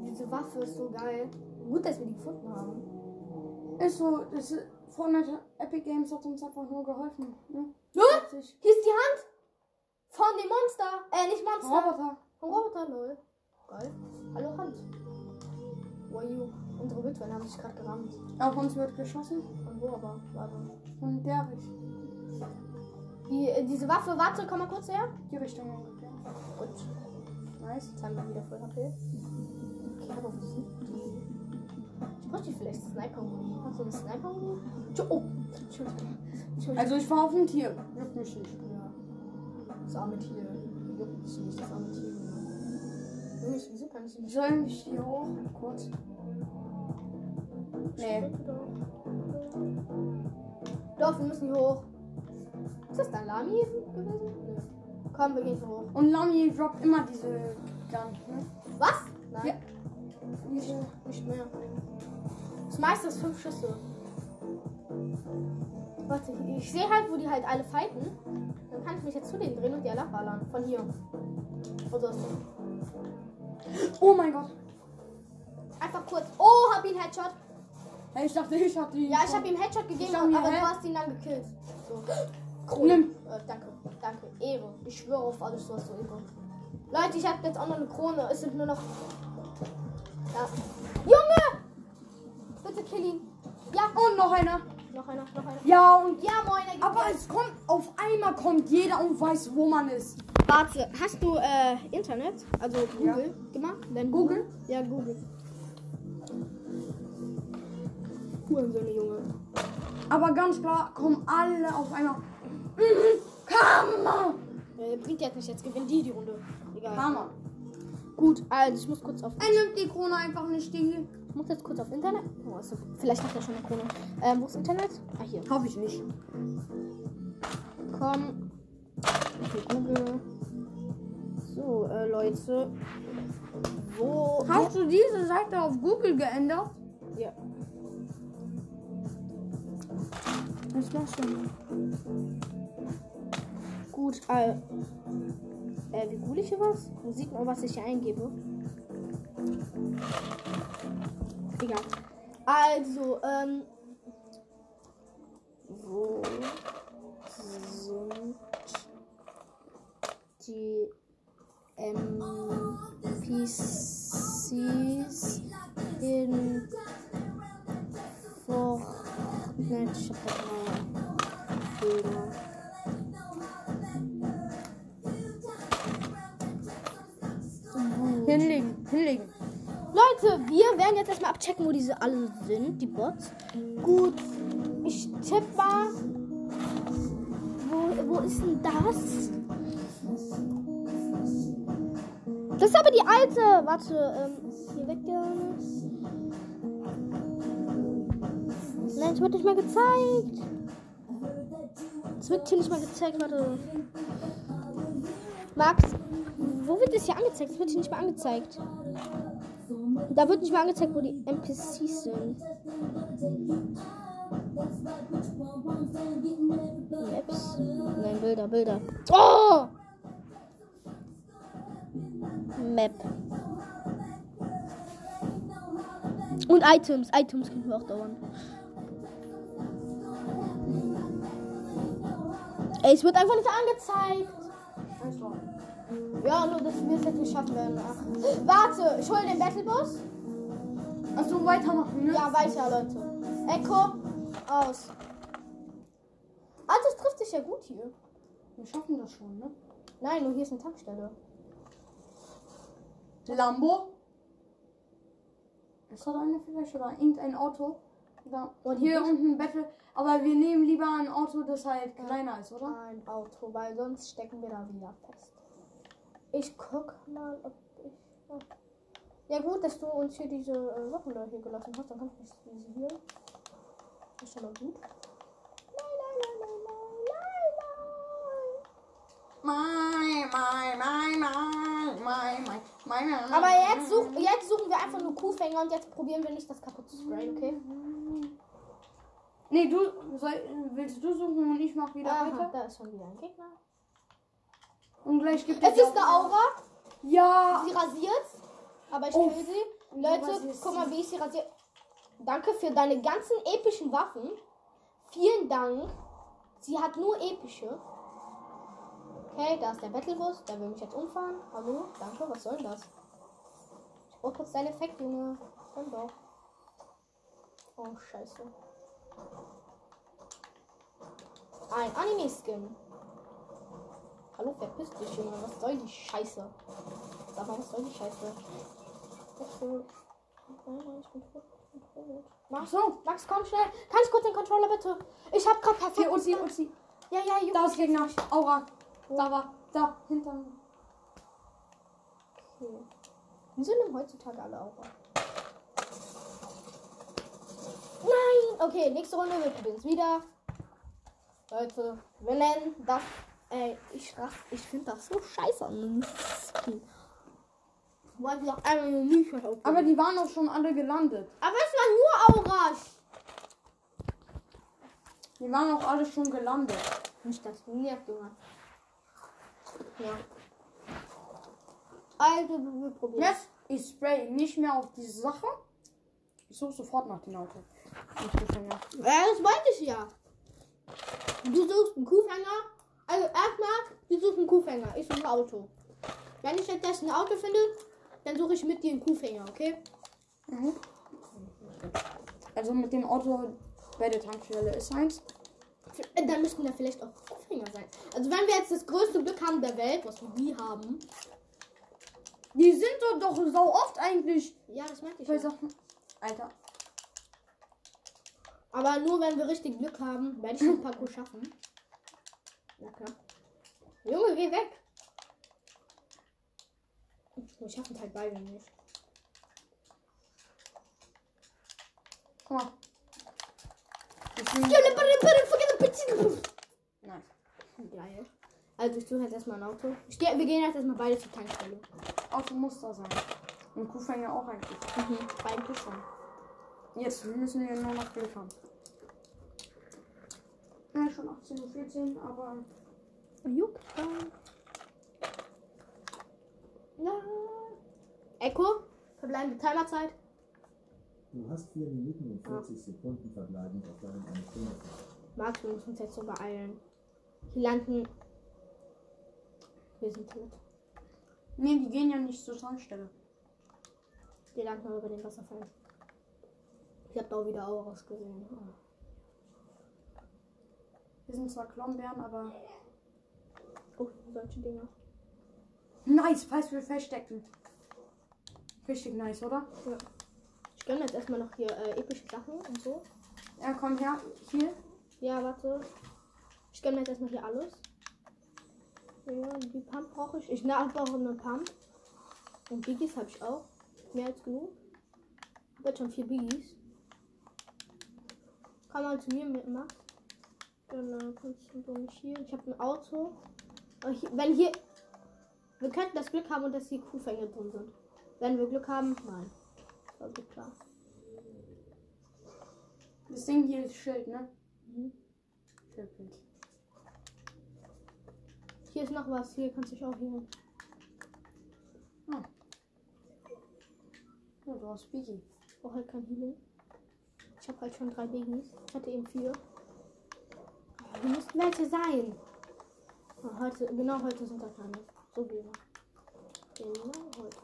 diese Waffe ist so geil. Gut, dass wir die gefunden haben. Ist so, das ist, Fortnite Epic Games hat uns einfach nur geholfen. Ne? Sich- hier ist die Hand von dem Monster. Äh, nicht Monster. Roboter. Vom Roboter, lol. Geil. Hallo Hand. Where you? Unsere Witwen haben sich gerade gerammt. Auf uns wird geschossen. Von wo aber? Warte. Von der Richtung. Die, äh, diese Waffe, warte, komm mal kurz her. Die Richtung ungefähr. Gut. Nice. Jetzt haben wir wieder voll HP. Okay, aber wo sind Ich bräuchte vielleicht Sniper-Muni. Hast du eine Sniper-Muni? Oh, Entschuldigung. Entschuldigung. Also ich war auf dem Tier. Juckt mich nicht. Ja. Das arme Tier. Juckt mich nicht, das arme Tier. Junge, ich- wieso kann ich nicht? Soll ich hier hoch? Kurz. Nee. Doch, wir müssen hier hoch. Ist das dein Lami gewesen? Nö. Komm, wir gehen hier hoch. Und Lami droppt immer diese Gun. Ne? Was? Nein. Ja. Nicht, nicht mehr. Das meiste ist fünf Schüsse. Warte, ich sehe halt, wo die halt alle fighten. Dann kann ich mich jetzt zu denen drehen und die alle abballern. Von hier. Oder so. Oh mein Gott. Einfach kurz. Oh, hab ihn Headshot. Hey, ich dachte, ich hab die. Ja, ich habe ihm Headshot gegeben, hab aber du Head- hast ihn dann gekillt. So. Nimm. Äh, danke, danke. Ehre. Ich schwöre auf alles, was du Ehre. Leute, ich habe jetzt auch noch eine Krone. Es sind nur noch. Ja. Junge! Bitte kill ihn. Ja, Und noch einer. noch einer, noch einer. Ja, und. Ja, moin, er Aber es kommt, auf einmal kommt jeder und weiß, wo man ist. Warte, hast du äh, Internet? Also Google gemacht? Dann Google? Ja, Google. Hurensohne, Junge. Aber ganz klar kommen alle auf einmal. Mhm. Kammer! Äh, bringt jetzt nicht, jetzt gewinnen die die Runde. Egal. Kammer. Gut, also ich muss kurz auf. Er nimmt die Krone einfach nicht, Digi. Ich muss jetzt kurz auf Internet. Oh, ist, vielleicht hat er schon eine Krone. Ähm, wo ist Internet? Ah, hier. Hoffe ich nicht. Komm. Okay, Google. So, äh, Leute. Wo. Hast du diese Seite auf Google geändert? Ja. Was machst du? Gut, äh. Äh, wie google ich hier was? Wo sieht man, was ich hier eingebe? Egal. Also, ähm. Wo sind die NPCs in Fortnite? Ich hab Bilder. Hinlegen, hinlegen. Leute, wir werden jetzt erstmal abchecken, wo diese alle sind, die Bots. Gut, ich tippe mal. Wo, wo ist denn das? Das ist aber die alte. Warte, ähm, hier weg. Nein, es wird nicht mal gezeigt. Es wird hier nicht mal gezeigt, warte. Max, wo wird das hier angezeigt? Es wird hier nicht mal angezeigt. Da wird nicht mal angezeigt, wo die NPCs sind. Maps? Nein, Bilder, Bilder. Oh! Map. Und Items. Items können wir auch dauern. Ey, es wird einfach nicht angezeigt. Ja, nur dass wir es jetzt nicht schaffen werden. Warte, ich hole den Battlebus. Also weitermachen, ne? Ja, weiter, Leute. Echo, aus. Also, es trifft sich ja gut hier. Wir schaffen das schon, ne? Nein, nur hier ist eine Tankstelle. Lambo. Ist das eine vielleicht oder irgendein Auto? Da. Und hier die- unten Battle. Aber wir nehmen lieber ein Auto, das halt kleiner ist, oder? Ein Auto, weil sonst stecken wir da wieder fest. Ich guck mal, ob ich. Ja, gut, dass du uns hier diese äh, Sachen da hier gelassen hast. Dann kann ich nicht diese hier. Das ist schon mal gut. Nein, nein, nein, nein, nein, nein, nein. Mein, mein, mein, mein, mein, mein, mein. Aber jetzt, such, jetzt suchen wir einfach nur Kuhfänger und jetzt probieren wir nicht das kaputt zu sprayen, okay? Nee, du soll, willst du suchen und ich mach wieder Aha, weiter? da ist schon wieder ein Gegner. Und gleich gibt Es ist eine Aura. Ja. Sie rasiert. Aber ich kill sie. Leute, guck mal, wie ich sie rasiere. Danke für deine ganzen epischen Waffen. Vielen Dank. Sie hat nur epische. Okay, da ist der Battlebus. Der will mich jetzt umfahren. Hallo, danke. Was soll das? Ich brauch kurz deinen Effekt, Junge. Komm doch. Oh, scheiße. Ein Anime-Skin. Hallo, verpiss dich, Junge. Was soll die Scheiße? Sag mal, was soll die Scheiße? Max, so. Max, komm schnell. Kann ich kurz den Controller bitte? Ich hab grad perfekt. Hier, Uzi, Uzi. Ja, ja, Junge. Da ist Gegner. Aura. Da war. Da, hinter mir. Okay. Wieso nehmen heutzutage alle Aura? Nein! Okay, nächste Runde. Wir probieren es wieder. Leute, wir nennen das. Ey, ich, ich finde das so scheiße an. Aber die waren auch schon alle gelandet. Aber es war nur Auras. Die waren auch alle schon gelandet. Nicht das nervt, Junge. Ja. Also, wir probieren. Jetzt, ich spray nicht mehr auf diese Sache. Ich suche sofort nach dem Auto. Ja, das wollte ich ja. Du suchst einen Kuhfänger. Also erstmal, suchst einen Kuhfänger. Ich suche ein Auto. Wenn ich jetzt ein Auto finde, dann suche ich mit dir einen Kuhfänger, okay? Also mit dem Auto bei der Tankstelle ist eins. Äh, Dann müssten da vielleicht auch Kuhfänger sein. Also wenn wir jetzt das größte Glück haben der Welt, was wir nie haben. Die sind doch doch so oft eigentlich Ja, das meinte ich. bei. Sachen. Alter. Aber nur wenn wir richtig Glück haben, werde ich den Parcours schaffen. Klar. Junge, geh weg. Wir schaffen es halt beide nicht. Guck mal. Ich Nice. Geil. Also ich suche jetzt erstmal ein Auto. Ich geh, wir gehen jetzt erstmal beide zur Tankstelle. Auto muss da sein. Und Kuhfänger auch eigentlich. Mhm. Beide schon. Jetzt müssen wir nur noch Glück haben. Ja, schon 18.14 Uhr, aber Juckt. Ja. Echo. Verbleibende Timerzeit. Du hast 4 Minuten und 40 Sekunden verbleibend auf deinem eine Stunde. Max, wir müssen uns jetzt so beeilen. Hier landen. Wir sind tot. nee, die gehen ja nicht zur Tankstelle. Die landen aber über den Wasserfall. Ich hab da auch wieder Auros gesehen. Wir sind zwar Klombeeren, aber Oh, solche Dinger. nice, falls wir verstecken. Richtig nice, oder? Ich gönne jetzt erstmal noch hier äh, epische Sachen und so. Ja, komm her. Hier. Ja, warte. Ich gönne jetzt erstmal hier alles. Ja, die Pump brauche ich. Ich habe auch eine Pump. Und Biggies habe ich auch. Mehr als genug. Ich habe jetzt schon vier Biggies. Komm mal zu mir mit, Äh, kannst du hier. Ich habe ein Auto. Aber hier, wenn hier. Wir könnten das Glück haben dass hier Kuhfänge drin sind. Wenn wir Glück haben, nein. Also klar. Das Ding hier ist Schild, ne? Mhm. Schildbild. Hier ist noch was. Hier kannst du dich auch hier. Ja, du hast Biggie. Ich brauche halt kein Healing. Ich habe halt schon drei Biggies. Ich hatte eben vier. Hier müssten welche sein. Oh, heute, genau heute sind da keine. So wie immer. Genau heute.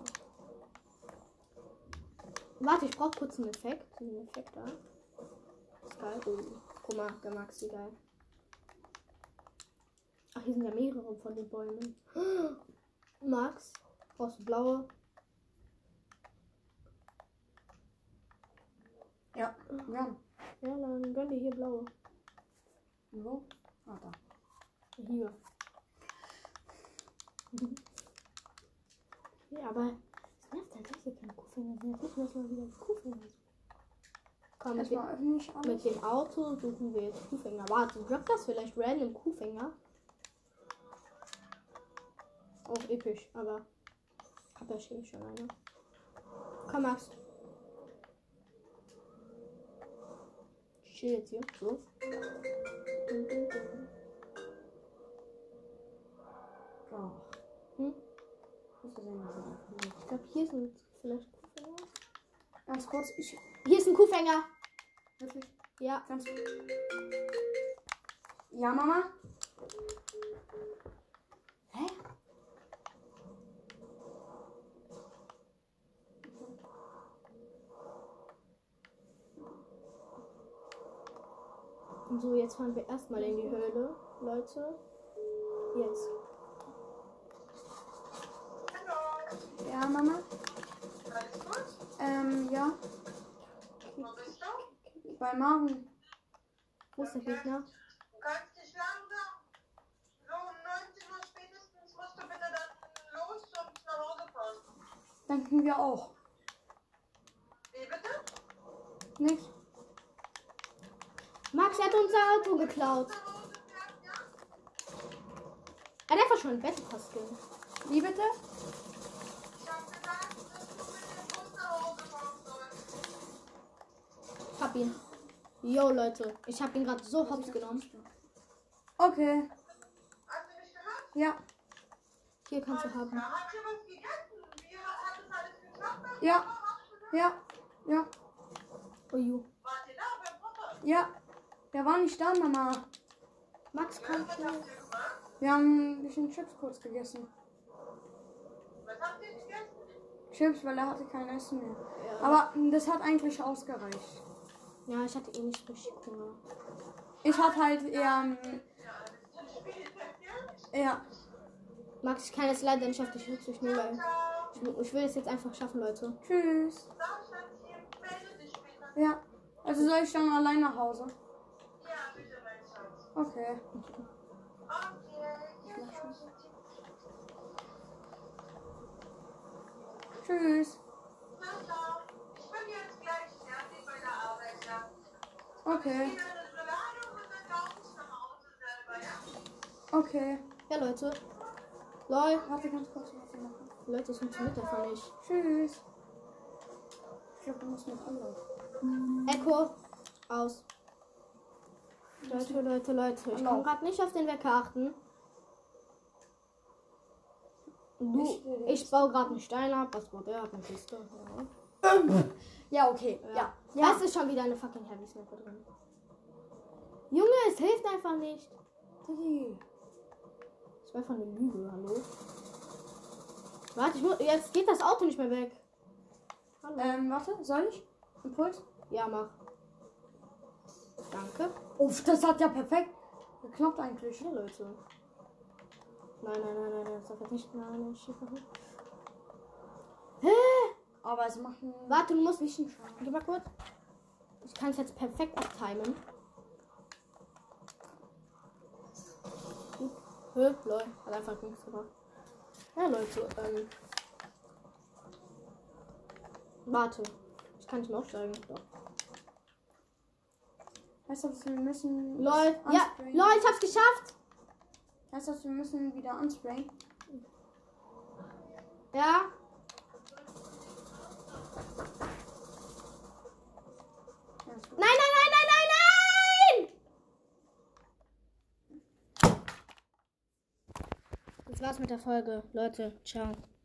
Warte, ich brauche kurz einen Effekt. Diesen Effekt da. Ist geil. Oh, guck mal, der Max, wie geil. Ach, hier sind ja mehrere von den Bäumen. Max, brauchst du blaue? Ja. Ja. Ja, dann gönn dir hier blaue. Wo? Ah, da. Hier. ja, aber es nervt halt, dass hier keine Kuhfänger. Jetzt müssen wir erstmal wieder Kuhfänger suchen. Komm, mit ich mit dem Auto suchen wir jetzt Kuhfänger. Warte, droppt das vielleicht random Kuhfänger? Auch episch, aber hab ja schon schon eine. Komm, Max. Ich chill jetzt hier. So. Hm? Ich glaube, hier sind vielleicht Kuhfänger. Ganz kurz, ich. Hier ist ein Kuhfänger. Wirklich? Ja. Ganz. Ja, Mama? Hä? So, jetzt fahren wir erstmal in die Höhle, Leute. Jetzt. Hallo, Ja, Mama? alles gut? Ähm, ja. Wo bist du? Bei Marvin. Wo ist der Gegner? Du kannst dich langsam. So um 19 Uhr spätestens musst du bitte dann los und nach Hause fahren. Denken wir auch. Wie bitte? Nicht? Max hat unser Auto geklaut. Er hat einfach schon ein Battle-Pass drin. Wie bitte? Ihn. Yo, Leute. Ich hab ihn gerade so hops genommen. Okay. Hast du mich gehört? Ja. Hier kannst du haben. Ja? Ja. Ja. Ja. Oh, ju. Wart ihr da beim Papa? Ja. Der war nicht da, Mama. Max kommt gemacht? Wir haben ein bisschen Chips kurz gegessen. Was habt ihr gegessen? Chips, weil er hatte kein Essen mehr. Ja. Aber das hat eigentlich ausgereicht. Ja, ich hatte eh nicht richtig Hunger. Ich hatte halt eher. ähm, Ja. Max, ich kann jetzt leider nicht auf dich Rücksicht nehmen, weil ich, ich will es jetzt einfach schaffen, Leute. Tschüss. Ja. Also soll ich dann allein nach Hause? Ja, bitte, mein Schatz. Okay. Okay. Tschüss. Tschüss. Ciao, ciao. Ich bin jetzt gleich fertig bei der Arbeit, ja? Okay. Ihre Ladung und dann laufen Sie nach Hause selber, ja? Okay. Ja, Leute. Lol. Warte ganz kurz, was wir machen. Leute, das funktioniert einfach nicht. Tschüss. Ich glaube, du musst mit anlaufen. Echo. Aus. Leute, Leute, Leute. Ich kann gerade nicht auf den Wecker achten. Du, Ich baue gerade einen Stein ab. Was baut? Hat eine Kiste. Ja. Ja, okay. Ja. Ja. Es ist schon wieder eine fucking Heavy Sniper drin. Junge, es hilft einfach nicht. Das war von eine Lüge, hallo? Warte, ich muss, jetzt geht das Auto nicht mehr weg. Hallo? Ähm, warte, soll ich? Impuls? Ja, mach. Danke. Uff, das hat ja perfekt geklappt eigentlich. Ja, Leute. Nein, nein, nein, nein, nein, das darf jetzt nicht. Nein, nein. Hä? Aber es macht einen Warte, du musst. bisschen Schaden. Warte mal kurz. Ich kann es jetzt perfekt abtimen. Hä? Lol. Hat einfach nichts gemacht. Ja, Leute, ähm. Warte. Ich kann nicht mehr aufsteigen. Doch. Weißt du, was wir müssen. Lol. Ja, lol, ich hab's geschafft. Weißt du, wir müssen wieder ansprayen? Ja. Gut. Nein, nein, nein, nein, nein, nein! Das war's mit der Folge. Leute, ciao.